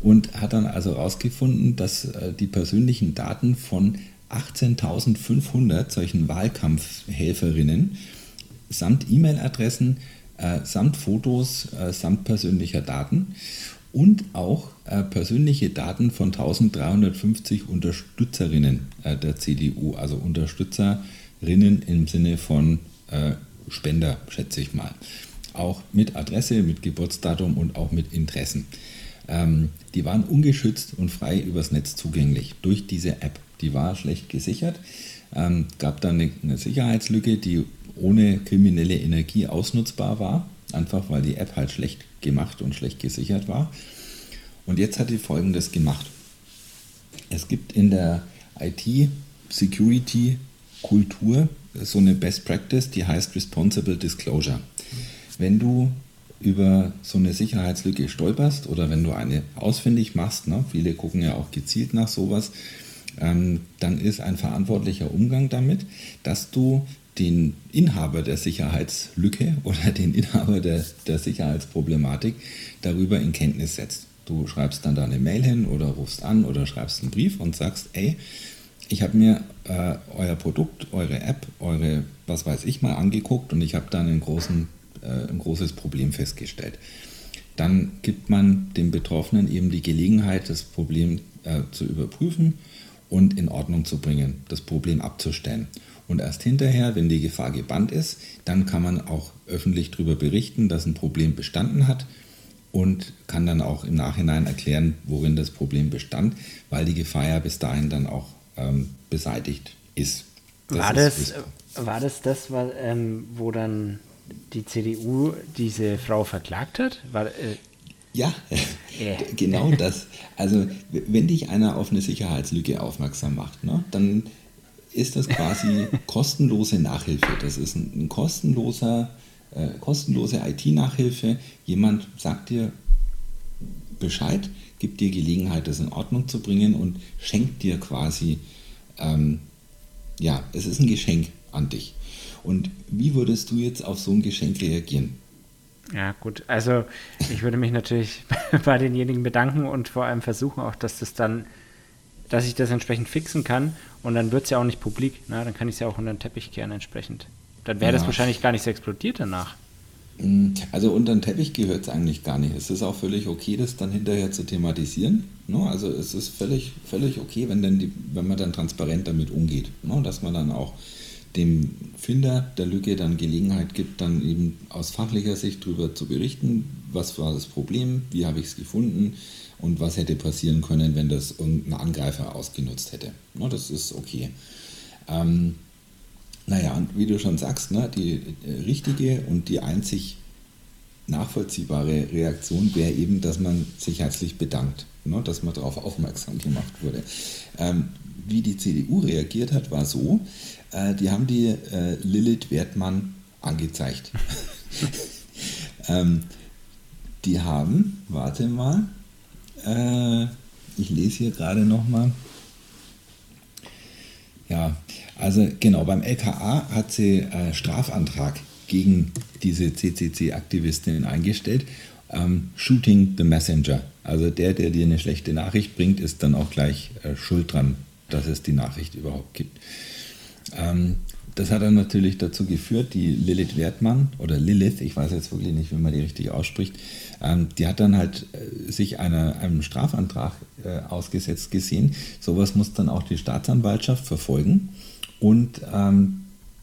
und hat dann also herausgefunden, dass die persönlichen Daten von 18.500 solchen Wahlkampfhelferinnen samt E-Mail-Adressen, äh, samt Fotos, äh, samt persönlicher Daten und auch äh, persönliche Daten von 1350 Unterstützerinnen äh, der CDU, also Unterstützerinnen im Sinne von äh, Spender, schätze ich mal. Auch mit Adresse, mit Geburtsdatum und auch mit Interessen. Ähm, die waren ungeschützt und frei übers Netz zugänglich durch diese App die war schlecht gesichert. Ähm, gab dann eine, eine Sicherheitslücke, die ohne kriminelle Energie ausnutzbar war, einfach weil die App halt schlecht gemacht und schlecht gesichert war. Und jetzt hat die folgendes gemacht. Es gibt in der IT-Security-Kultur so eine Best Practice, die heißt Responsible Disclosure. Wenn du über so eine Sicherheitslücke stolperst oder wenn du eine ausfindig machst, ne, viele gucken ja auch gezielt nach sowas, dann ist ein verantwortlicher Umgang damit, dass du den Inhaber der Sicherheitslücke oder den Inhaber der, der Sicherheitsproblematik darüber in Kenntnis setzt. Du schreibst dann da eine Mail hin oder rufst an oder schreibst einen Brief und sagst, ey, ich habe mir äh, euer Produkt, eure App, eure, was weiß ich mal angeguckt und ich habe da einen großen, äh, ein großes Problem festgestellt. Dann gibt man dem Betroffenen eben die Gelegenheit, das Problem äh, zu überprüfen und in Ordnung zu bringen, das Problem abzustellen. Und erst hinterher, wenn die Gefahr gebannt ist, dann kann man auch öffentlich darüber berichten, dass ein Problem bestanden hat und kann dann auch im Nachhinein erklären, worin das Problem bestand, weil die Gefahr ja bis dahin dann auch ähm, beseitigt ist. Das war, ist das, war das das, ähm, wo dann die CDU diese Frau verklagt hat? War, äh ja, yeah. genau das. Also wenn dich einer auf eine Sicherheitslücke aufmerksam macht, ne, dann ist das quasi kostenlose Nachhilfe. Das ist ein, ein kostenloser, äh, kostenlose IT-Nachhilfe. Jemand sagt dir Bescheid, gibt dir Gelegenheit, das in Ordnung zu bringen und schenkt dir quasi, ähm, ja, es ist ein Geschenk an dich. Und wie würdest du jetzt auf so ein Geschenk reagieren? Ja, gut. Also ich würde mich natürlich bei denjenigen bedanken und vor allem versuchen auch, dass das dann, dass ich das entsprechend fixen kann und dann wird es ja auch nicht publik. Na, dann kann ich es ja auch unter den Teppich kehren entsprechend. Dann wäre ja. das wahrscheinlich gar nicht so explodiert danach. Mm, also unter den Teppich gehört es eigentlich gar nicht. Es ist auch völlig okay, das dann hinterher zu thematisieren. Ne? Also es ist völlig, völlig okay, wenn, dann die, wenn man dann transparent damit umgeht. Ne? Dass man dann auch dem Finder der Lücke dann Gelegenheit gibt, dann eben aus fachlicher Sicht darüber zu berichten, was war das Problem, wie habe ich es gefunden und was hätte passieren können, wenn das irgendein Angreifer ausgenutzt hätte. Ne, das ist okay. Ähm, naja, und wie du schon sagst, ne, die äh, richtige und die einzig nachvollziehbare Reaktion wäre eben, dass man sich herzlich bedankt, ne, dass man darauf aufmerksam gemacht wurde. Ähm, wie die CDU reagiert hat, war so, äh, die haben die äh, Lilith Wertmann angezeigt. ähm, die haben, warte mal, äh, ich lese hier gerade nochmal. Ja, also genau, beim LKA hat sie äh, Strafantrag gegen diese CCC-Aktivistin eingestellt. Ähm, Shooting the Messenger. Also der, der dir eine schlechte Nachricht bringt, ist dann auch gleich äh, schuld dran, dass es die Nachricht überhaupt gibt. Ähm, das hat dann natürlich dazu geführt, die Lilith Wertmann oder Lilith, ich weiß jetzt wirklich nicht, wie man die richtig ausspricht, ähm, die hat dann halt äh, sich einer, einem Strafantrag äh, ausgesetzt gesehen. Sowas muss dann auch die Staatsanwaltschaft verfolgen. Und ähm,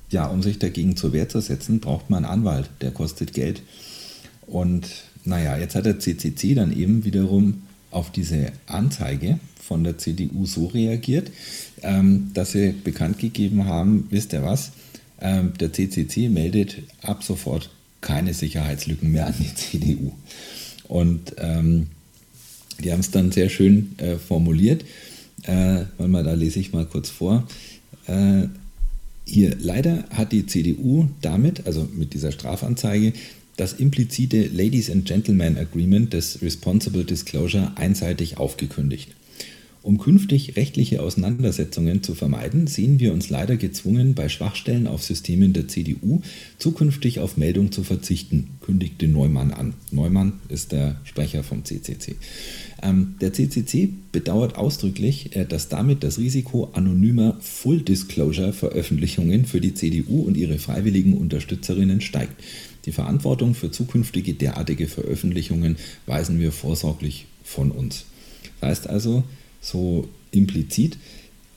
ja, um sich dagegen zur Wehr zu setzen, braucht man einen Anwalt, der kostet Geld. Und naja, jetzt hat der CCC dann eben wiederum auf diese Anzeige von der CDU so reagiert, ähm, dass sie bekannt gegeben haben, wisst ihr was, ähm, der CCC meldet ab sofort keine Sicherheitslücken mehr an die CDU. Und ähm, die haben es dann sehr schön äh, formuliert. Äh, mal, da lese ich mal kurz vor. Äh, hier, leider hat die CDU damit, also mit dieser Strafanzeige, das implizite Ladies and Gentlemen Agreement des Responsible Disclosure einseitig aufgekündigt. Um künftig rechtliche Auseinandersetzungen zu vermeiden, sehen wir uns leider gezwungen, bei Schwachstellen auf Systemen der CDU zukünftig auf Meldung zu verzichten, kündigte Neumann an. Neumann ist der Sprecher vom CCC. Ähm, der CCC bedauert ausdrücklich, äh, dass damit das Risiko anonymer Full Disclosure Veröffentlichungen für die CDU und ihre freiwilligen Unterstützerinnen steigt. Die Verantwortung für zukünftige derartige Veröffentlichungen weisen wir vorsorglich von uns. Heißt also, so implizit,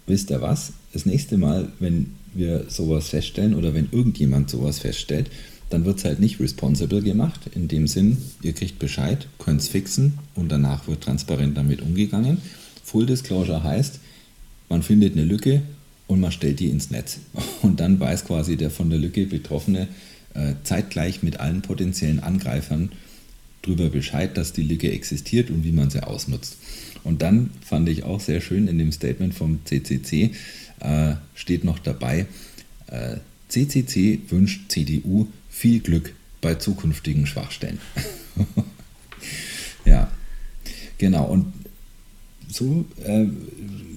wisst ihr was, das nächste Mal, wenn wir sowas feststellen oder wenn irgendjemand sowas feststellt, dann wird es halt nicht responsible gemacht. In dem Sinn, ihr kriegt Bescheid, könnt es fixen und danach wird transparent damit umgegangen. Full Disclosure heißt, man findet eine Lücke und man stellt die ins Netz. Und dann weiß quasi der von der Lücke Betroffene äh, zeitgleich mit allen potenziellen Angreifern darüber Bescheid, dass die Lücke existiert und wie man sie ausnutzt. Und dann fand ich auch sehr schön in dem Statement vom CCC äh, steht noch dabei, äh, CCC wünscht CDU viel Glück bei zukünftigen Schwachstellen. ja, genau. Und so äh,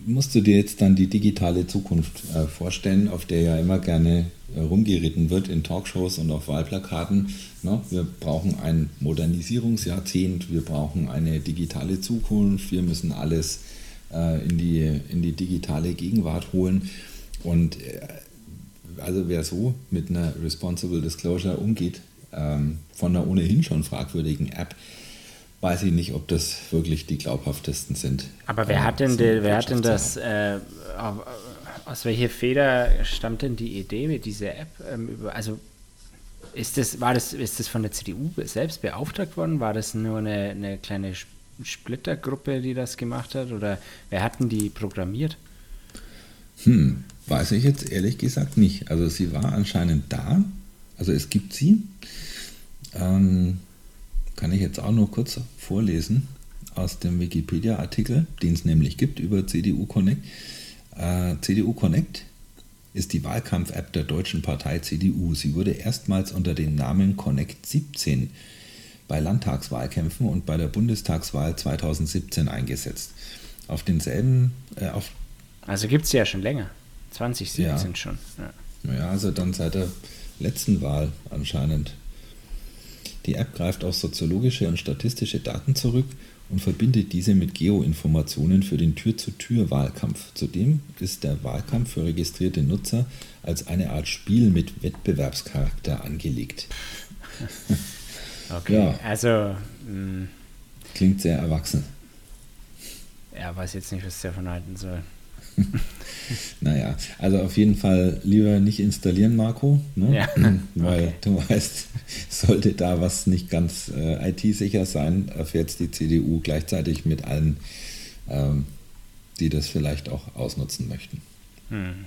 musst du dir jetzt dann die digitale Zukunft äh, vorstellen, auf der ja immer gerne äh, rumgeritten wird in Talkshows und auf Wahlplakaten. Ne? Wir brauchen ein Modernisierungsjahrzehnt, wir brauchen eine digitale Zukunft, wir müssen alles äh, in, die, in die digitale Gegenwart holen. Und äh, also wer so mit einer Responsible Disclosure umgeht, ähm, von einer ohnehin schon fragwürdigen App, weiß ich nicht, ob das wirklich die glaubhaftesten sind. Aber wer hat denn, de, wer hat denn das, äh, aus welcher Feder stammt denn die Idee mit dieser App? Ähm, also ist das, war das, ist das von der CDU selbst beauftragt worden? War das nur eine, eine kleine Splittergruppe, die das gemacht hat? Oder wer hat denn die programmiert? Hm, weiß ich jetzt ehrlich gesagt nicht. Also sie war anscheinend da. Also es gibt sie. Ähm, kann ich jetzt auch nur kurz vorlesen. aus dem Wikipedia-Artikel, den es nämlich gibt über CDU Connect. Äh, CDU Connect ist die Wahlkampf-App der deutschen Partei CDU. Sie wurde erstmals unter dem Namen Connect 17 bei Landtagswahlkämpfen und bei der Bundestagswahl 2017 eingesetzt. Auf denselben. Äh, auf also gibt es ja schon länger. 2017 ja. schon. Ja. ja, also dann seit der letzten Wahl anscheinend. Die App greift auf soziologische und statistische Daten zurück und verbindet diese mit Geoinformationen für den Tür-zu-Tür-Wahlkampf. Zudem ist der Wahlkampf für registrierte Nutzer als eine Art Spiel mit Wettbewerbscharakter angelegt. Okay, ja. also. Mh. Klingt sehr erwachsen. Er weiß jetzt nicht, was der von halten soll. naja, also auf jeden Fall lieber nicht installieren, Marco, ne? ja. weil okay. du weißt, sollte da was nicht ganz äh, IT-sicher sein, erfährt die CDU gleichzeitig mit allen, ähm, die das vielleicht auch ausnutzen möchten. Hm.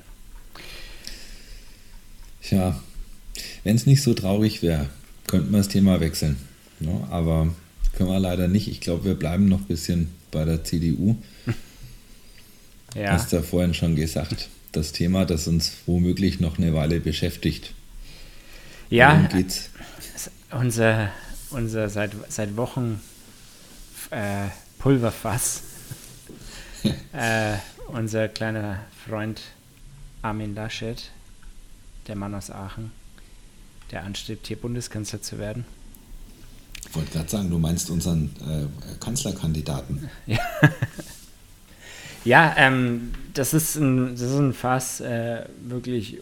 Tja, wenn es nicht so traurig wäre, könnten wir das Thema wechseln. Ne? Aber können wir leider nicht. Ich glaube, wir bleiben noch ein bisschen bei der CDU. Ja. Hast du ja vorhin schon gesagt. Das Thema, das uns womöglich noch eine Weile beschäftigt. Ja, Worum geht's? Unser, unser seit, seit Wochen äh, Pulverfass. äh, unser kleiner Freund Armin Laschet, der Mann aus Aachen, der anstrebt, hier Bundeskanzler zu werden. Ich wollte gerade sagen, du meinst unseren äh, Kanzlerkandidaten. Ja, ja ähm, das, ist ein, das ist ein Fass äh, wirklich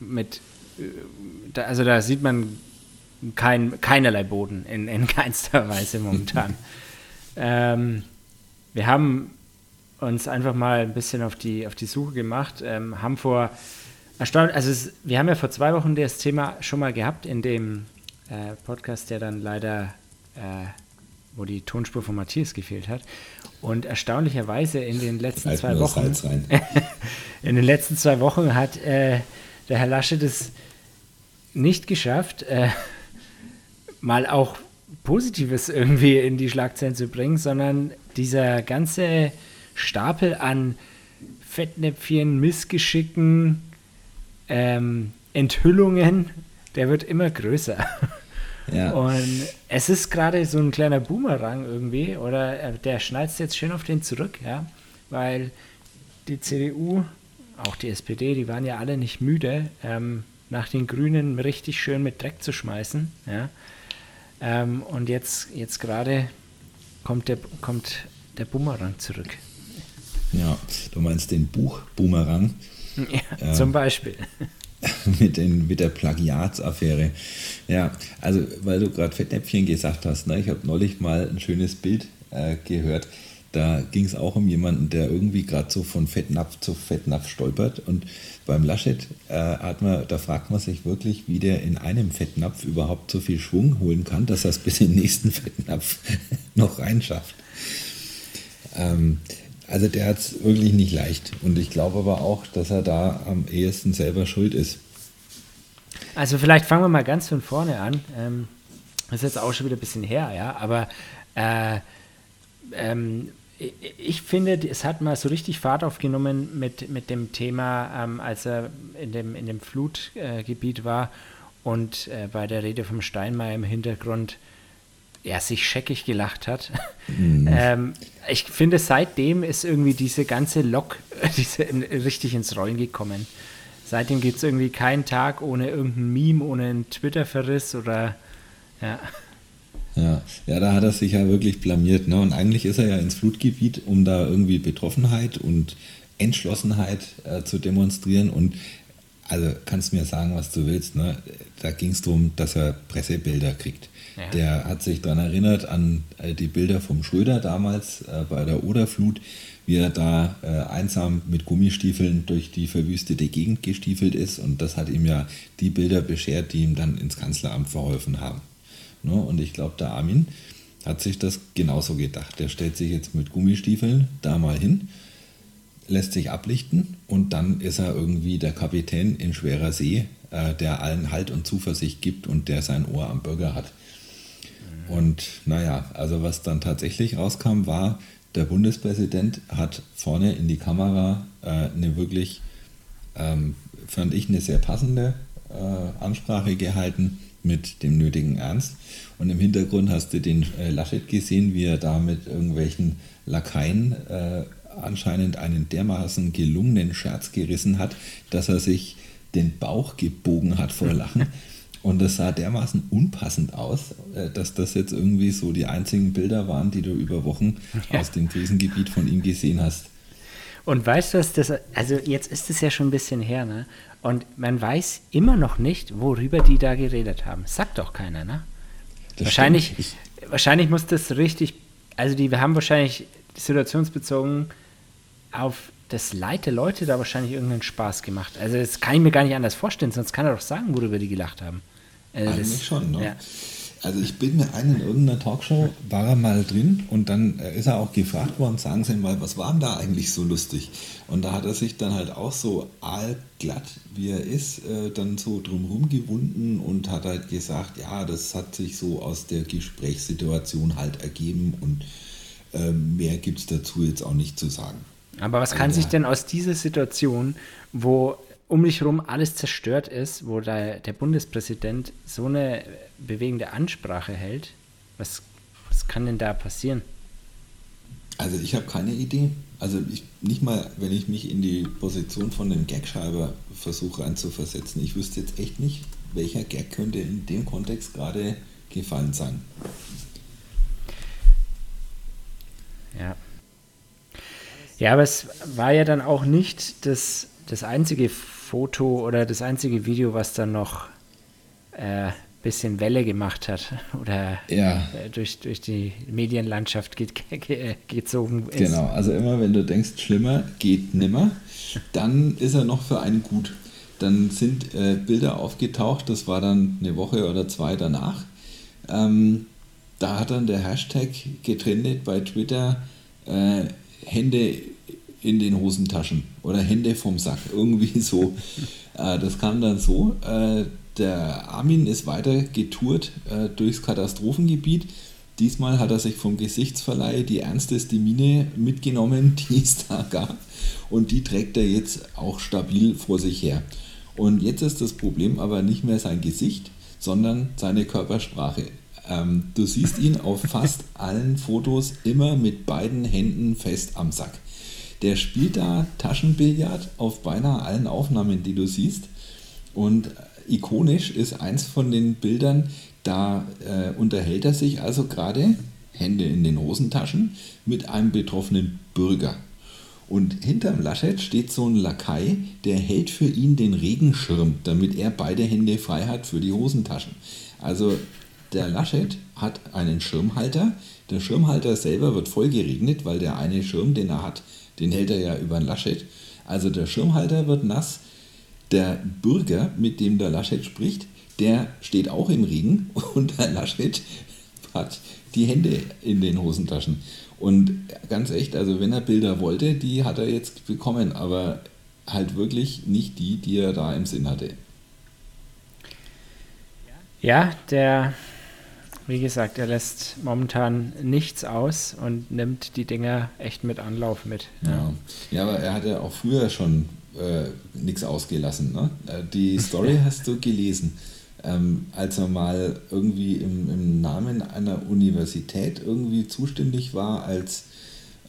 mit, äh, da, also da sieht man kein, keinerlei Boden in, in keinster Weise momentan. ähm, wir haben uns einfach mal ein bisschen auf die, auf die Suche gemacht, ähm, haben vor erstaunt, also es, wir haben ja vor zwei Wochen das Thema schon mal gehabt in dem äh, Podcast, der dann leider, äh, wo die Tonspur von Matthias gefehlt hat. Und erstaunlicherweise in den letzten zwei Wochen, in den letzten zwei Wochen hat äh, der Herr Laschet es nicht geschafft, äh, mal auch Positives irgendwie in die Schlagzeilen zu bringen, sondern dieser ganze Stapel an Fettnäpfchen, Missgeschicken, ähm, Enthüllungen, der wird immer größer. Ja. Und es ist gerade so ein kleiner Boomerang irgendwie, oder äh, der schneidet jetzt schön auf den zurück, ja, weil die CDU, auch die SPD, die waren ja alle nicht müde, ähm, nach den Grünen richtig schön mit Dreck zu schmeißen, ja. Ähm, und jetzt, jetzt gerade kommt der, kommt der Boomerang zurück. Ja, du meinst den Buch Boomerang. Ja, zum Beispiel. Mit, den, mit der Plagiatsaffäre. Ja, also weil du gerade Fettnäpfchen gesagt hast, ne? ich habe neulich mal ein schönes Bild äh, gehört. Da ging es auch um jemanden, der irgendwie gerade so von Fettnapf zu Fettnapf stolpert. Und beim Laschet äh, hat man, da fragt man sich wirklich, wie der in einem Fettnapf überhaupt so viel Schwung holen kann, dass er es bis in den nächsten Fettnapf noch reinschafft. Ähm, also der hat es wirklich nicht leicht. Und ich glaube aber auch, dass er da am ehesten selber schuld ist. Also vielleicht fangen wir mal ganz von vorne an. Ähm, das ist jetzt auch schon wieder ein bisschen her, ja. Aber äh, ähm, ich finde, es hat mal so richtig Fahrt aufgenommen mit, mit dem Thema, ähm, als er in dem, in dem Flutgebiet äh, war und äh, bei der Rede vom Steinmeier im Hintergrund er sich scheckig gelacht hat. Mhm. ähm, ich finde, seitdem ist irgendwie diese ganze Lok diese richtig ins Rollen gekommen. Seitdem gibt es irgendwie keinen Tag ohne irgendein Meme, ohne einen Twitter-Verriss oder ja. Ja, ja, da hat er sich ja wirklich blamiert. Ne? Und eigentlich ist er ja ins Flutgebiet, um da irgendwie Betroffenheit und Entschlossenheit äh, zu demonstrieren. Und also kannst mir sagen, was du willst. Ne? Da ging es darum, dass er Pressebilder kriegt. Ja. Der hat sich daran erinnert an äh, die Bilder vom Schröder damals äh, bei der Oderflut, wie er da äh, einsam mit Gummistiefeln durch die verwüstete Gegend gestiefelt ist. Und das hat ihm ja die Bilder beschert, die ihm dann ins Kanzleramt verholfen haben. Ne? Und ich glaube, der Armin hat sich das genauso gedacht. Der stellt sich jetzt mit Gummistiefeln da mal hin, lässt sich ablichten und dann ist er irgendwie der Kapitän in schwerer See, der allen Halt und Zuversicht gibt und der sein Ohr am Bürger hat. Und naja, also was dann tatsächlich rauskam, war, der Bundespräsident hat vorne in die Kamera äh, eine wirklich, ähm, fand ich, eine sehr passende äh, Ansprache gehalten mit dem nötigen Ernst. Und im Hintergrund hast du den äh, Laschet gesehen, wie er da mit irgendwelchen Lakaien äh, anscheinend einen dermaßen gelungenen Scherz gerissen hat, dass er sich den Bauch gebogen hat vor Lachen. Und das sah dermaßen unpassend aus, äh, dass das jetzt irgendwie so die einzigen Bilder waren, die du über Wochen ja. aus dem Krisengebiet von ihm gesehen hast. Und weißt du, was das, also jetzt ist es ja schon ein bisschen her, ne? Und man weiß immer noch nicht, worüber die da geredet haben. Sagt doch keiner, ne? Das wahrscheinlich, wahrscheinlich muss das richtig, also die wir haben wahrscheinlich situationsbezogen auf das Leid der Leute da wahrscheinlich irgendeinen Spaß gemacht. Also das kann ich mir gar nicht anders vorstellen, sonst kann er doch sagen, worüber die gelacht haben. Also Eigentlich das, schon, ne? Ja. Also ich bin mir ein, in irgendeiner Talkshow war er mal drin und dann ist er auch gefragt worden, sagen Sie mal, was war denn da eigentlich so lustig? Und da hat er sich dann halt auch so aalglatt, wie er ist, äh, dann so drumherum gewunden und hat halt gesagt, ja, das hat sich so aus der Gesprächssituation halt ergeben und äh, mehr gibt es dazu jetzt auch nicht zu sagen. Aber was kann sich denn aus dieser Situation, wo um mich herum alles zerstört ist, wo der, der Bundespräsident so eine bewegende Ansprache hält, was, was kann denn da passieren? Also ich habe keine Idee. Also ich, nicht mal, wenn ich mich in die Position von einem Gagschreiber versuche einzuversetzen. Ich wüsste jetzt echt nicht, welcher Gag könnte in dem Kontext gerade gefallen sein. Ja. Ja, aber es war ja dann auch nicht das, das einzige Foto oder das einzige Video, was dann noch ein äh, bisschen Welle gemacht hat oder ja. äh, durch, durch die Medienlandschaft ge ge gezogen ist. Genau, also immer wenn du denkst, schlimmer geht nimmer, dann ist er noch für einen gut. Dann sind äh, Bilder aufgetaucht, das war dann eine Woche oder zwei danach. Ähm, da hat dann der Hashtag getrennt bei Twitter, äh, Hände in den Hosentaschen oder Hände vom Sack, irgendwie so. Äh, das kam dann so. Äh, der Armin ist weiter getourt äh, durchs Katastrophengebiet. Diesmal hat er sich vom Gesichtsverleih die ernsteste Mine mitgenommen, die es da gab. Und die trägt er jetzt auch stabil vor sich her. Und jetzt ist das Problem aber nicht mehr sein Gesicht, sondern seine Körpersprache. Ähm, du siehst ihn auf fast allen Fotos immer mit beiden Händen fest am Sack. Der spielt da Taschenbillard auf beinahe allen Aufnahmen, die du siehst. Und ikonisch ist eins von den Bildern, da äh, unterhält er sich also gerade, Hände in den Hosentaschen, mit einem betroffenen Bürger. Und hinterm Laschet steht so ein Lakai, der hält für ihn den Regenschirm, damit er beide Hände frei hat für die Hosentaschen. Also der Laschet hat einen Schirmhalter. Der Schirmhalter selber wird voll geregnet, weil der eine Schirm, den er hat, den hält er ja über den Laschet. Also der Schirmhalter wird nass. Der Bürger, mit dem der Laschet spricht, der steht auch im Regen und der Laschet hat die Hände in den Hosentaschen. Und ganz echt, also wenn er Bilder wollte, die hat er jetzt bekommen, aber halt wirklich nicht die, die er da im Sinn hatte. Ja, der wie gesagt, er lässt momentan nichts aus und nimmt die Dinger echt mit Anlauf mit. Ja, ja aber er hat ja auch früher schon äh, nichts ausgelassen. Ne? Äh, die Story hast du gelesen. Ähm, als er mal irgendwie im, im, Namen einer Universität irgendwie zuständig war als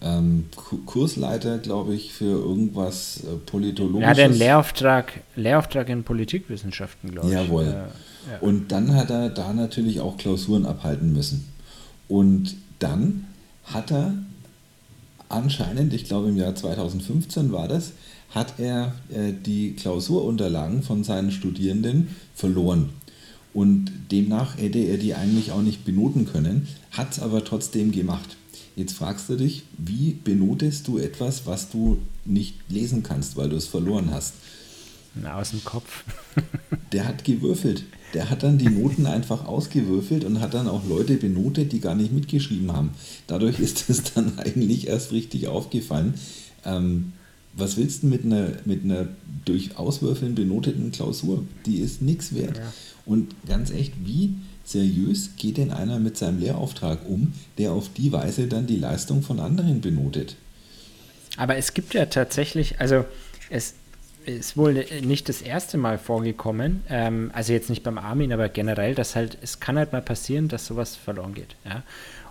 ähm, Kursleiter, glaube ich, für irgendwas äh, Politologisches. Er hat einen Lehrauftrag, Lehrauftrag in Politikwissenschaften, glaube ich. Jawohl. Äh, und dann hat er da natürlich auch Klausuren abhalten müssen. Und dann hat er anscheinend, ich glaube im Jahr 2015 war das, hat er äh, die Klausurunterlagen von seinen Studierenden verloren. Und demnach hätte er die eigentlich auch nicht benoten können, hat es aber trotzdem gemacht. Jetzt fragst du dich, wie benotest du etwas, was du nicht lesen kannst, weil du es verloren hast? Na, aus dem Kopf. der hat gewürfelt. Der hat dann die Noten einfach ausgewürfelt und hat dann auch Leute benotet, die gar nicht mitgeschrieben haben. Dadurch ist es dann eigentlich erst richtig aufgefallen. Ähm, was willst du mit einer, mit einer durch Auswürfeln benoteten Klausur? Die ist nichts wert. Ja. Und ganz echt, wie seriös geht denn einer mit seinem Lehrauftrag um, der auf die Weise dann die Leistung von anderen benotet? Aber es gibt ja tatsächlich, also es ist wohl nicht das erste Mal vorgekommen, ähm, also jetzt nicht beim Armin, aber generell, dass halt, es kann halt mal passieren, dass sowas verloren geht. Ja?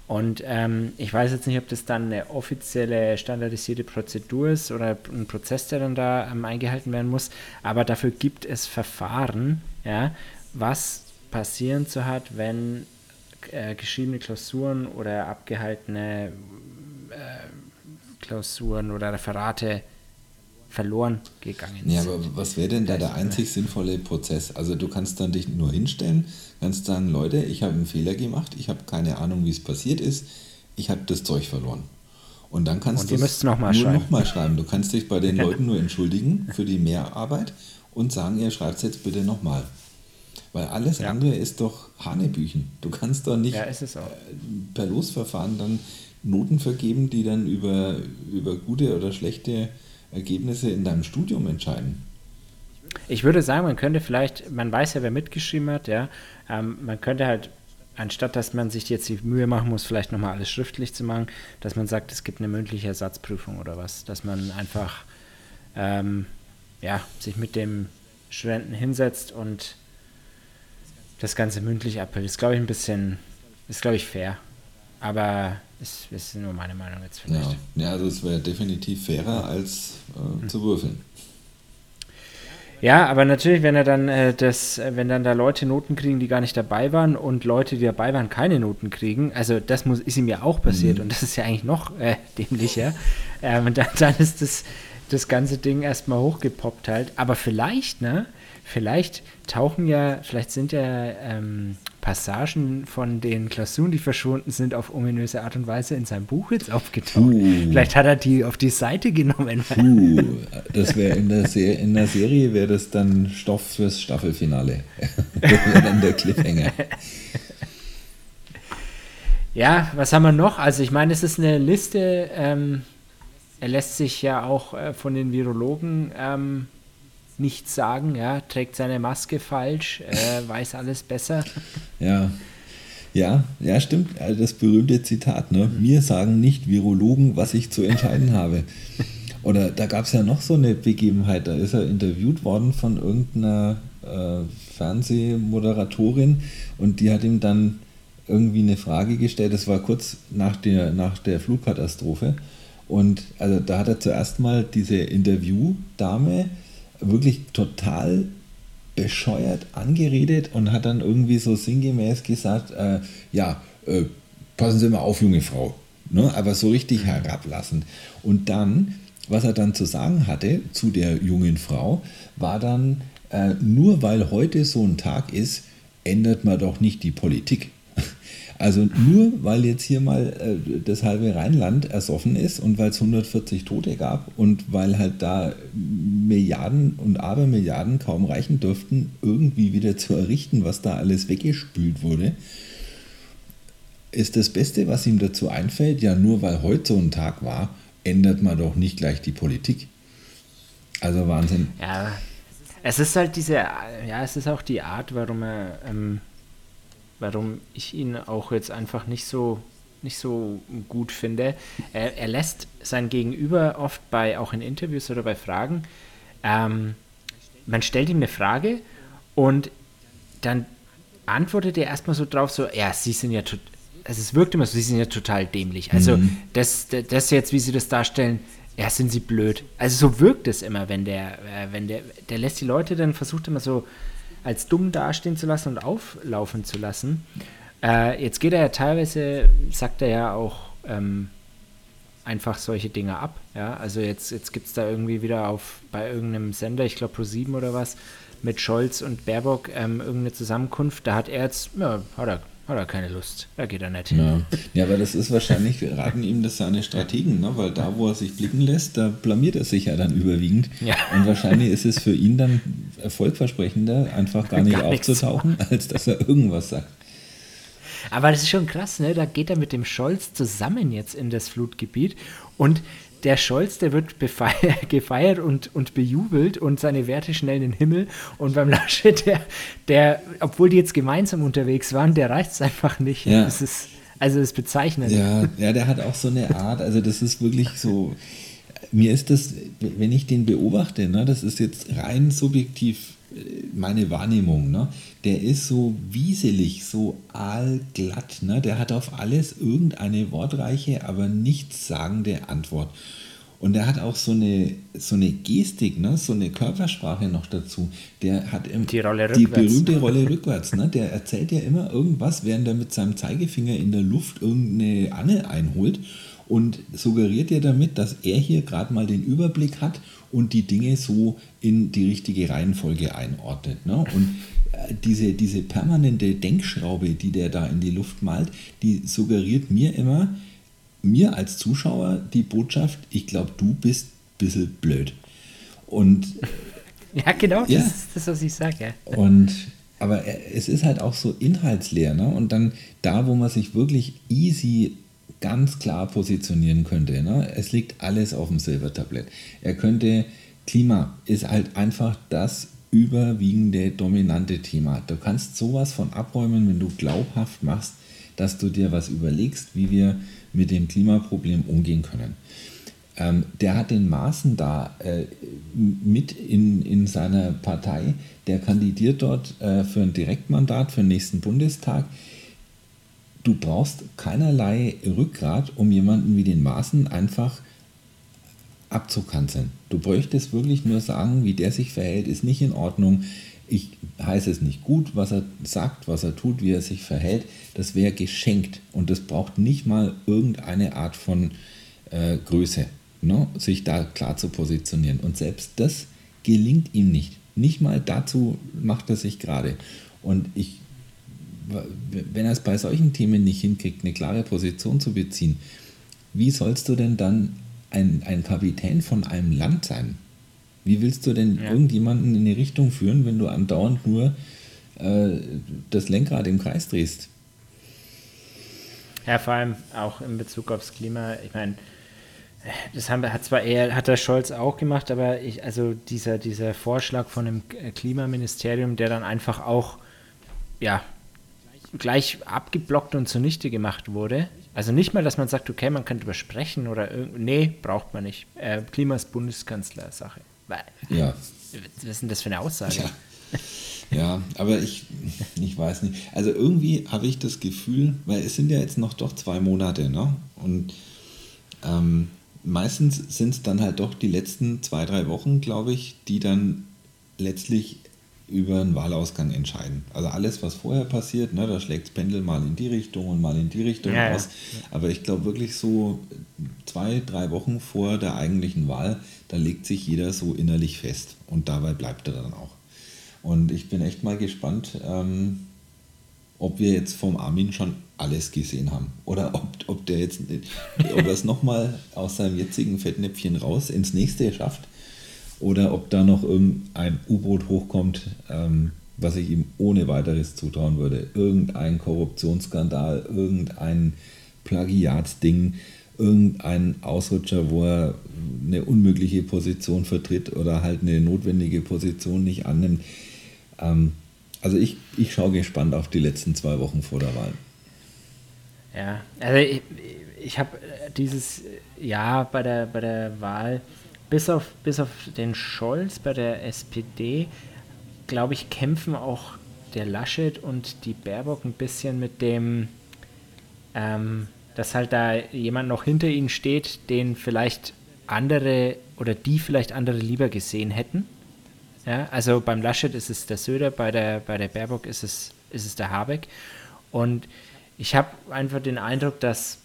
Und ähm, ich weiß jetzt nicht, ob das dann eine offizielle standardisierte Prozedur ist oder ein Prozess, der dann da ähm, eingehalten werden muss, aber dafür gibt es Verfahren, ja, was passieren zu hat, wenn äh, geschriebene Klausuren oder abgehaltene äh, Klausuren oder Referate verloren gegangen sind. Ja, aber was wäre denn da der einzig sinnvolle Prozess? Also du kannst dann dich nur hinstellen, kannst sagen, Leute, ich habe einen Fehler gemacht, ich habe keine Ahnung, wie es passiert ist, ich habe das Zeug verloren. Und dann kannst du es noch nur schreiben. noch mal schreiben. Du kannst dich bei den Leuten nur entschuldigen für die Mehrarbeit und sagen, ihr schreibt es jetzt bitte nochmal. Weil alles ja. andere ist doch Hanebüchen. Du kannst doch nicht ja, äh, per Losverfahren dann Noten vergeben, die dann über, über gute oder schlechte Ergebnisse in deinem Studium entscheiden. Ich würde sagen, man könnte vielleicht, man weiß ja, wer mitgeschrieben hat, ja, ähm, man könnte halt, anstatt dass man sich jetzt die Mühe machen muss, vielleicht nochmal alles schriftlich zu machen, dass man sagt, es gibt eine mündliche Ersatzprüfung oder was, dass man einfach, ähm, ja, sich mit dem Studenten hinsetzt und das Ganze mündlich abhält. Ist, glaube ich, ein bisschen, ist, glaube ich, fair. Aber ist, ist nur meine Meinung jetzt vielleicht. Ja, ja also es wäre definitiv fairer, als äh, hm. zu würfeln. Ja, aber natürlich, wenn er dann äh, das, wenn dann da Leute Noten kriegen, die gar nicht dabei waren und Leute, die dabei waren, keine Noten kriegen, also das muss, ist ihm ja auch passiert mhm. und das ist ja eigentlich noch äh, dämlicher. Ähm, dann, dann ist das, das ganze Ding erstmal hochgepoppt halt. Aber vielleicht, ne, vielleicht tauchen ja, vielleicht sind ja ähm, Passagen von den Klausuren, die verschwunden sind, auf ominöse Art und Weise in seinem Buch jetzt aufgetaucht. Uh. Vielleicht hat er die auf die Seite genommen. Uh. Das wäre in, der in der Serie wäre das dann Stoff fürs Staffelfinale. das wäre dann der Cliffhanger. Ja, was haben wir noch? Also ich meine, es ist eine Liste, ähm, er lässt sich ja auch äh, von den Virologen ähm, nichts sagen, ja, trägt seine Maske falsch, äh, weiß alles besser. Ja. Ja, ja, stimmt. Also das berühmte Zitat, ne? Mir sagen nicht Virologen, was ich zu entscheiden habe. Oder da gab es ja noch so eine Begebenheit, da ist er interviewt worden von irgendeiner äh, Fernsehmoderatorin und die hat ihm dann irgendwie eine Frage gestellt, das war kurz nach der, nach der Flugkatastrophe. Und also da hat er zuerst mal diese Interviewdame wirklich total bescheuert angeredet und hat dann irgendwie so sinngemäß gesagt, äh, ja, äh, passen Sie mal auf, junge Frau. Ne? Aber so richtig mhm. herablassend. Und dann, was er dann zu sagen hatte zu der jungen Frau, war dann, äh, nur weil heute so ein Tag ist, ändert man doch nicht die Politik. Also nur weil jetzt hier mal äh, das halbe Rheinland ersoffen ist und weil es 140 Tote gab und weil halt da Milliarden und Abermilliarden kaum reichen dürften, irgendwie wieder zu errichten, was da alles weggespült wurde, ist das Beste, was ihm dazu einfällt, ja nur weil heute so ein Tag war, ändert man doch nicht gleich die Politik. Also Wahnsinn. Ja, es ist halt diese, ja, es ist auch die Art, warum er ähm, warum ich ihn auch jetzt einfach nicht so nicht so gut finde. Er, er lässt sein Gegenüber oft bei, auch in Interviews oder bei Fragen, ähm, man stellt ihm eine Frage und dann antwortet er erstmal so drauf, so, ja, sie sind ja, also es wirkt immer so, sie sind ja total dämlich. Also mhm. das, das jetzt, wie sie das darstellen, ja, sind sie blöd. Also so wirkt es immer, wenn der, äh, wenn der, der lässt die Leute dann, versucht immer so als dumm dastehen zu lassen und auflaufen zu lassen. Äh, jetzt geht er ja teilweise, sagt er ja auch ähm, einfach solche Dinge ab. Ja? Also jetzt, jetzt gibt es da irgendwie wieder auf bei irgendeinem Sender, ich glaube Pro7 oder was, mit Scholz und Baerbock ähm, irgendeine Zusammenkunft. Da hat er jetzt, ja, hat er hat er keine Lust. Da geht er nicht hin. Ja. ja, aber das ist wahrscheinlich, raten ihm das seine Strategen, ne? weil da, wo er sich blicken lässt, da blamiert er sich ja dann überwiegend. Ja. Und wahrscheinlich ist es für ihn dann erfolgversprechender, einfach gar nicht gar aufzutauchen, als dass er irgendwas sagt. Aber das ist schon krass, ne? Da geht er mit dem Scholz zusammen jetzt in das Flutgebiet und der Scholz, der wird gefeiert und, und bejubelt und seine Werte schnell in den Himmel. Und beim Laschet, der, der obwohl die jetzt gemeinsam unterwegs waren, der reicht es einfach nicht. Ja. Das ist, also das ist bezeichnend. Ja, ja, der hat auch so eine Art, also das ist wirklich so, mir ist das, wenn ich den beobachte, ne, das ist jetzt rein subjektiv meine Wahrnehmung, ne, der ist so wieselig, so aalglatt, ne, der hat auf alles irgendeine wortreiche, aber nichtssagende Antwort. Und er hat auch so eine, so eine Gestik, ne? so eine Körpersprache noch dazu. Der hat im, die, Rolle die berühmte Rolle rückwärts. Ne? Der erzählt ja immer irgendwas, während er mit seinem Zeigefinger in der Luft irgendeine Anne einholt und suggeriert ja damit, dass er hier gerade mal den Überblick hat und die Dinge so in die richtige Reihenfolge einordnet. Ne? Und äh, diese, diese permanente Denkschraube, die der da in die Luft malt, die suggeriert mir immer, mir als Zuschauer die Botschaft, ich glaube, du bist ein bisschen blöd. Und ja, genau, das ist das, was ich sage. Ja. Und aber es ist halt auch so inhaltsleer, ne? Und dann da, wo man sich wirklich easy ganz klar positionieren könnte. Ne? Es liegt alles auf dem Silbertablett. Er könnte, Klima ist halt einfach das überwiegende, dominante Thema. Du kannst sowas von abräumen, wenn du glaubhaft machst, dass du dir was überlegst, wie wir mit dem Klimaproblem umgehen können. Ähm, der hat den Maßen da äh, mit in, in seiner Partei, der kandidiert dort äh, für ein Direktmandat für den nächsten Bundestag. Du brauchst keinerlei Rückgrat, um jemanden wie den Maßen einfach abzukanzeln. Du bräuchtest wirklich nur sagen, wie der sich verhält, ist nicht in Ordnung. Ich heiße es nicht gut, was er sagt, was er tut, wie er sich verhält. Das wäre geschenkt und das braucht nicht mal irgendeine Art von äh, Größe, ne? sich da klar zu positionieren. Und selbst das gelingt ihm nicht. Nicht mal dazu macht er sich gerade. Und ich, wenn er es bei solchen Themen nicht hinkriegt, eine klare Position zu beziehen, wie sollst du denn dann ein, ein Kapitän von einem Land sein? Wie willst du denn ja. irgendjemanden in die Richtung führen, wenn du andauernd nur äh, das Lenkrad im Kreis drehst? Ja, vor allem auch in Bezug aufs Klima. Ich meine, das haben, hat zwar eher, hat der Scholz auch gemacht, aber ich, also dieser, dieser Vorschlag von dem Klimaministerium, der dann einfach auch, ja, gleich abgeblockt und zunichte gemacht wurde. Also nicht mal, dass man sagt, okay, man könnte übersprechen oder nee, braucht man nicht. Äh, Klima ist Bundeskanzler-Sache. Ja. Was ist denn das für eine Aussage? Ja. Ja, aber ich, ich weiß nicht. Also irgendwie habe ich das Gefühl, weil es sind ja jetzt noch doch zwei Monate, ne? Und ähm, meistens sind es dann halt doch die letzten zwei, drei Wochen, glaube ich, die dann letztlich über einen Wahlausgang entscheiden. Also alles, was vorher passiert, ne, da schlägt das Pendel mal in die Richtung und mal in die Richtung ja, aus. Ja. Aber ich glaube wirklich so zwei, drei Wochen vor der eigentlichen Wahl, da legt sich jeder so innerlich fest. Und dabei bleibt er dann auch. Und ich bin echt mal gespannt, ähm, ob wir jetzt vom Armin schon alles gesehen haben. Oder ob, ob der jetzt, ob er es nochmal aus seinem jetzigen Fettnäpfchen raus ins nächste schafft oder ob da noch irgendein U-Boot hochkommt, ähm, was ich ihm ohne weiteres zutrauen würde. Irgendein Korruptionsskandal, irgendein Plagiatsding, irgendein Ausrutscher, wo er eine unmögliche Position vertritt oder halt eine notwendige Position nicht annimmt. Ähm, also ich, ich schaue gespannt auf die letzten zwei Wochen vor der Wahl. Ja, also ich, ich habe dieses Jahr bei der, bei der Wahl bis auf, bis auf den Scholz bei der SPD, glaube ich, kämpfen auch der Laschet und die Baerbock ein bisschen mit dem, ähm, dass halt da jemand noch hinter ihnen steht, den vielleicht andere oder die vielleicht andere lieber gesehen hätten. Ja, also beim Laschet ist es der Söder, bei der, bei der Baerbock ist es, ist es der Habeck. Und ich habe einfach den Eindruck, dass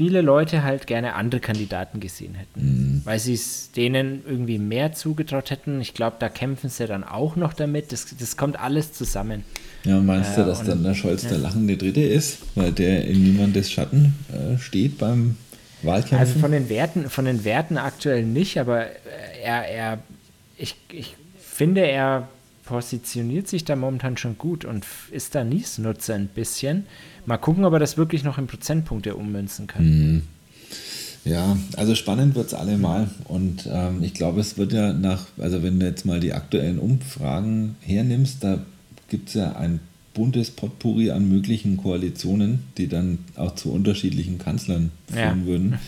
viele Leute halt gerne andere Kandidaten gesehen hätten, mhm. weil sie es denen irgendwie mehr zugetraut hätten. Ich glaube, da kämpfen sie dann auch noch damit. Das, das kommt alles zusammen. Ja, meinst du, dass und, dann der Scholz ja. der lachende Dritte ist, weil der in niemandes Schatten äh, steht beim Wahlkämpfen? Also von den Werten, von den Werten aktuell nicht, aber äh, er, er ich, ich finde, er positioniert sich da momentan schon gut und ist da Niesnutzer ein bisschen. Mal gucken, ob er das wirklich noch in Prozentpunkte ummünzen kann. Mhm. Ja, also spannend wird es allemal. Und ähm, ich glaube, es wird ja nach, also wenn du jetzt mal die aktuellen Umfragen hernimmst, da gibt es ja ein buntes Potpourri an möglichen Koalitionen, die dann auch zu unterschiedlichen Kanzlern führen ja. würden.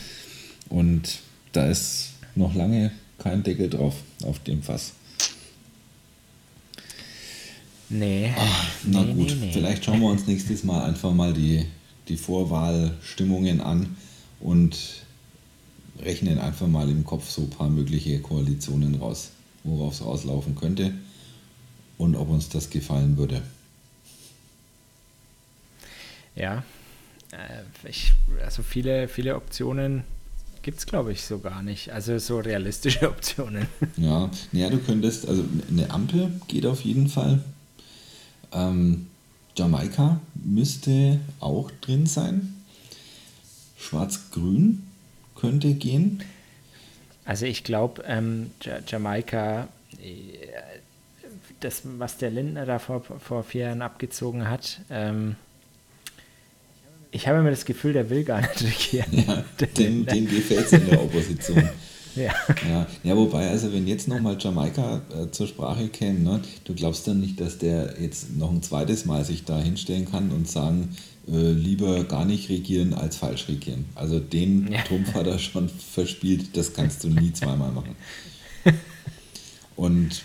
Und da ist noch lange kein Deckel drauf auf dem Fass. Nee. Ach, na nee, gut, nee, nee. vielleicht schauen wir uns nächstes Mal einfach mal die, die Vorwahlstimmungen an und rechnen einfach mal im Kopf so ein paar mögliche Koalitionen raus, worauf es rauslaufen könnte und ob uns das gefallen würde. Ja, äh, ich, also viele, viele Optionen gibt es, glaube ich, so gar nicht. Also so realistische Optionen. Ja, ja, du könntest, also eine Ampel geht auf jeden Fall. Ähm, Jamaika müsste auch drin sein. Schwarz-Grün könnte gehen. Also ich glaube, ähm, Jamaika, äh, das, was der Lindner da vor, vor vier Jahren abgezogen hat, ähm, ich habe immer das Gefühl, der will gar nicht regieren. Ja, dem, dem gefällt es in der Opposition. Ja. ja. Ja, wobei, also wenn jetzt nochmal Jamaika äh, zur Sprache käme, ne, du glaubst dann nicht, dass der jetzt noch ein zweites Mal sich da hinstellen kann und sagen, äh, lieber gar nicht regieren als falsch regieren. Also den ja. Trumpf hat er schon verspielt, das kannst du nie zweimal machen. Und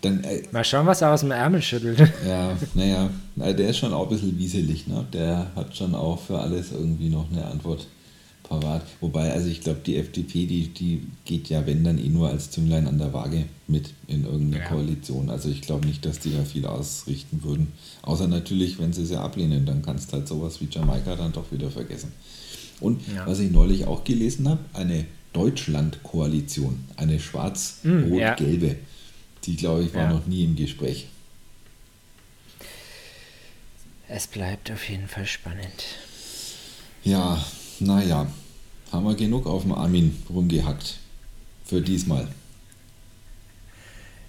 dann, äh, Mal schauen, was er aus dem Ärmel schüttelt. Ja, naja, der ist schon auch ein bisschen wieselig, ne? Der hat schon auch für alles irgendwie noch eine Antwort parat. Wobei, also ich glaube, die FDP, die, die geht ja, wenn dann eh nur als Zünglein an der Waage mit in irgendeine ja. Koalition. Also ich glaube nicht, dass die da viel ausrichten würden. Außer natürlich, wenn sie sie ablehnen, dann kannst du halt sowas wie Jamaika dann doch wieder vergessen. Und ja. was ich neulich auch gelesen habe, eine Deutschland-Koalition, eine schwarz-rot-gelbe. Ja. Die, glaube ich, war ja. noch nie im Gespräch. Es bleibt auf jeden Fall spannend. Ja, naja, haben wir genug auf dem Armin rumgehackt. Für diesmal.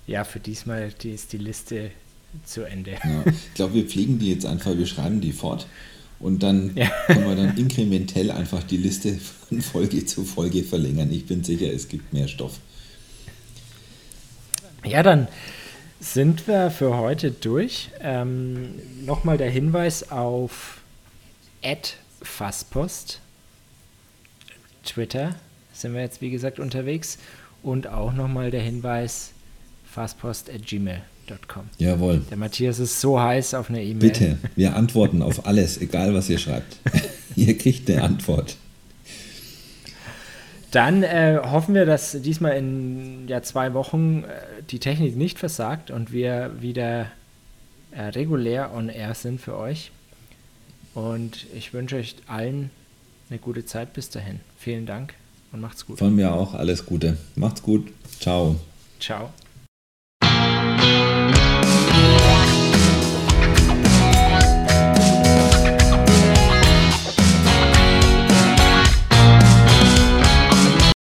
Ja, für diesmal die ist die Liste zu Ende. Ja, ich glaube, wir pflegen die jetzt einfach, wir schreiben die fort und dann ja. können wir dann inkrementell einfach die Liste von Folge zu Folge verlängern. Ich bin sicher, es gibt mehr Stoff. Ja, dann sind wir für heute durch. Ähm, Nochmal der Hinweis auf Fasspost Twitter sind wir jetzt, wie gesagt, unterwegs. Und auch nochmal der Hinweis, fastpost.gmail.com. Jawohl. Der Matthias ist so heiß auf eine E-Mail. Bitte, wir antworten auf alles, egal was ihr schreibt. ihr kriegt eine Antwort. Dann äh, hoffen wir, dass diesmal in ja, zwei Wochen äh, die Technik nicht versagt und wir wieder äh, regulär on air sind für euch. Und ich wünsche euch allen eine gute Zeit bis dahin. Vielen Dank und macht's gut. Von mir auch alles Gute. Macht's gut. Ciao. Ciao.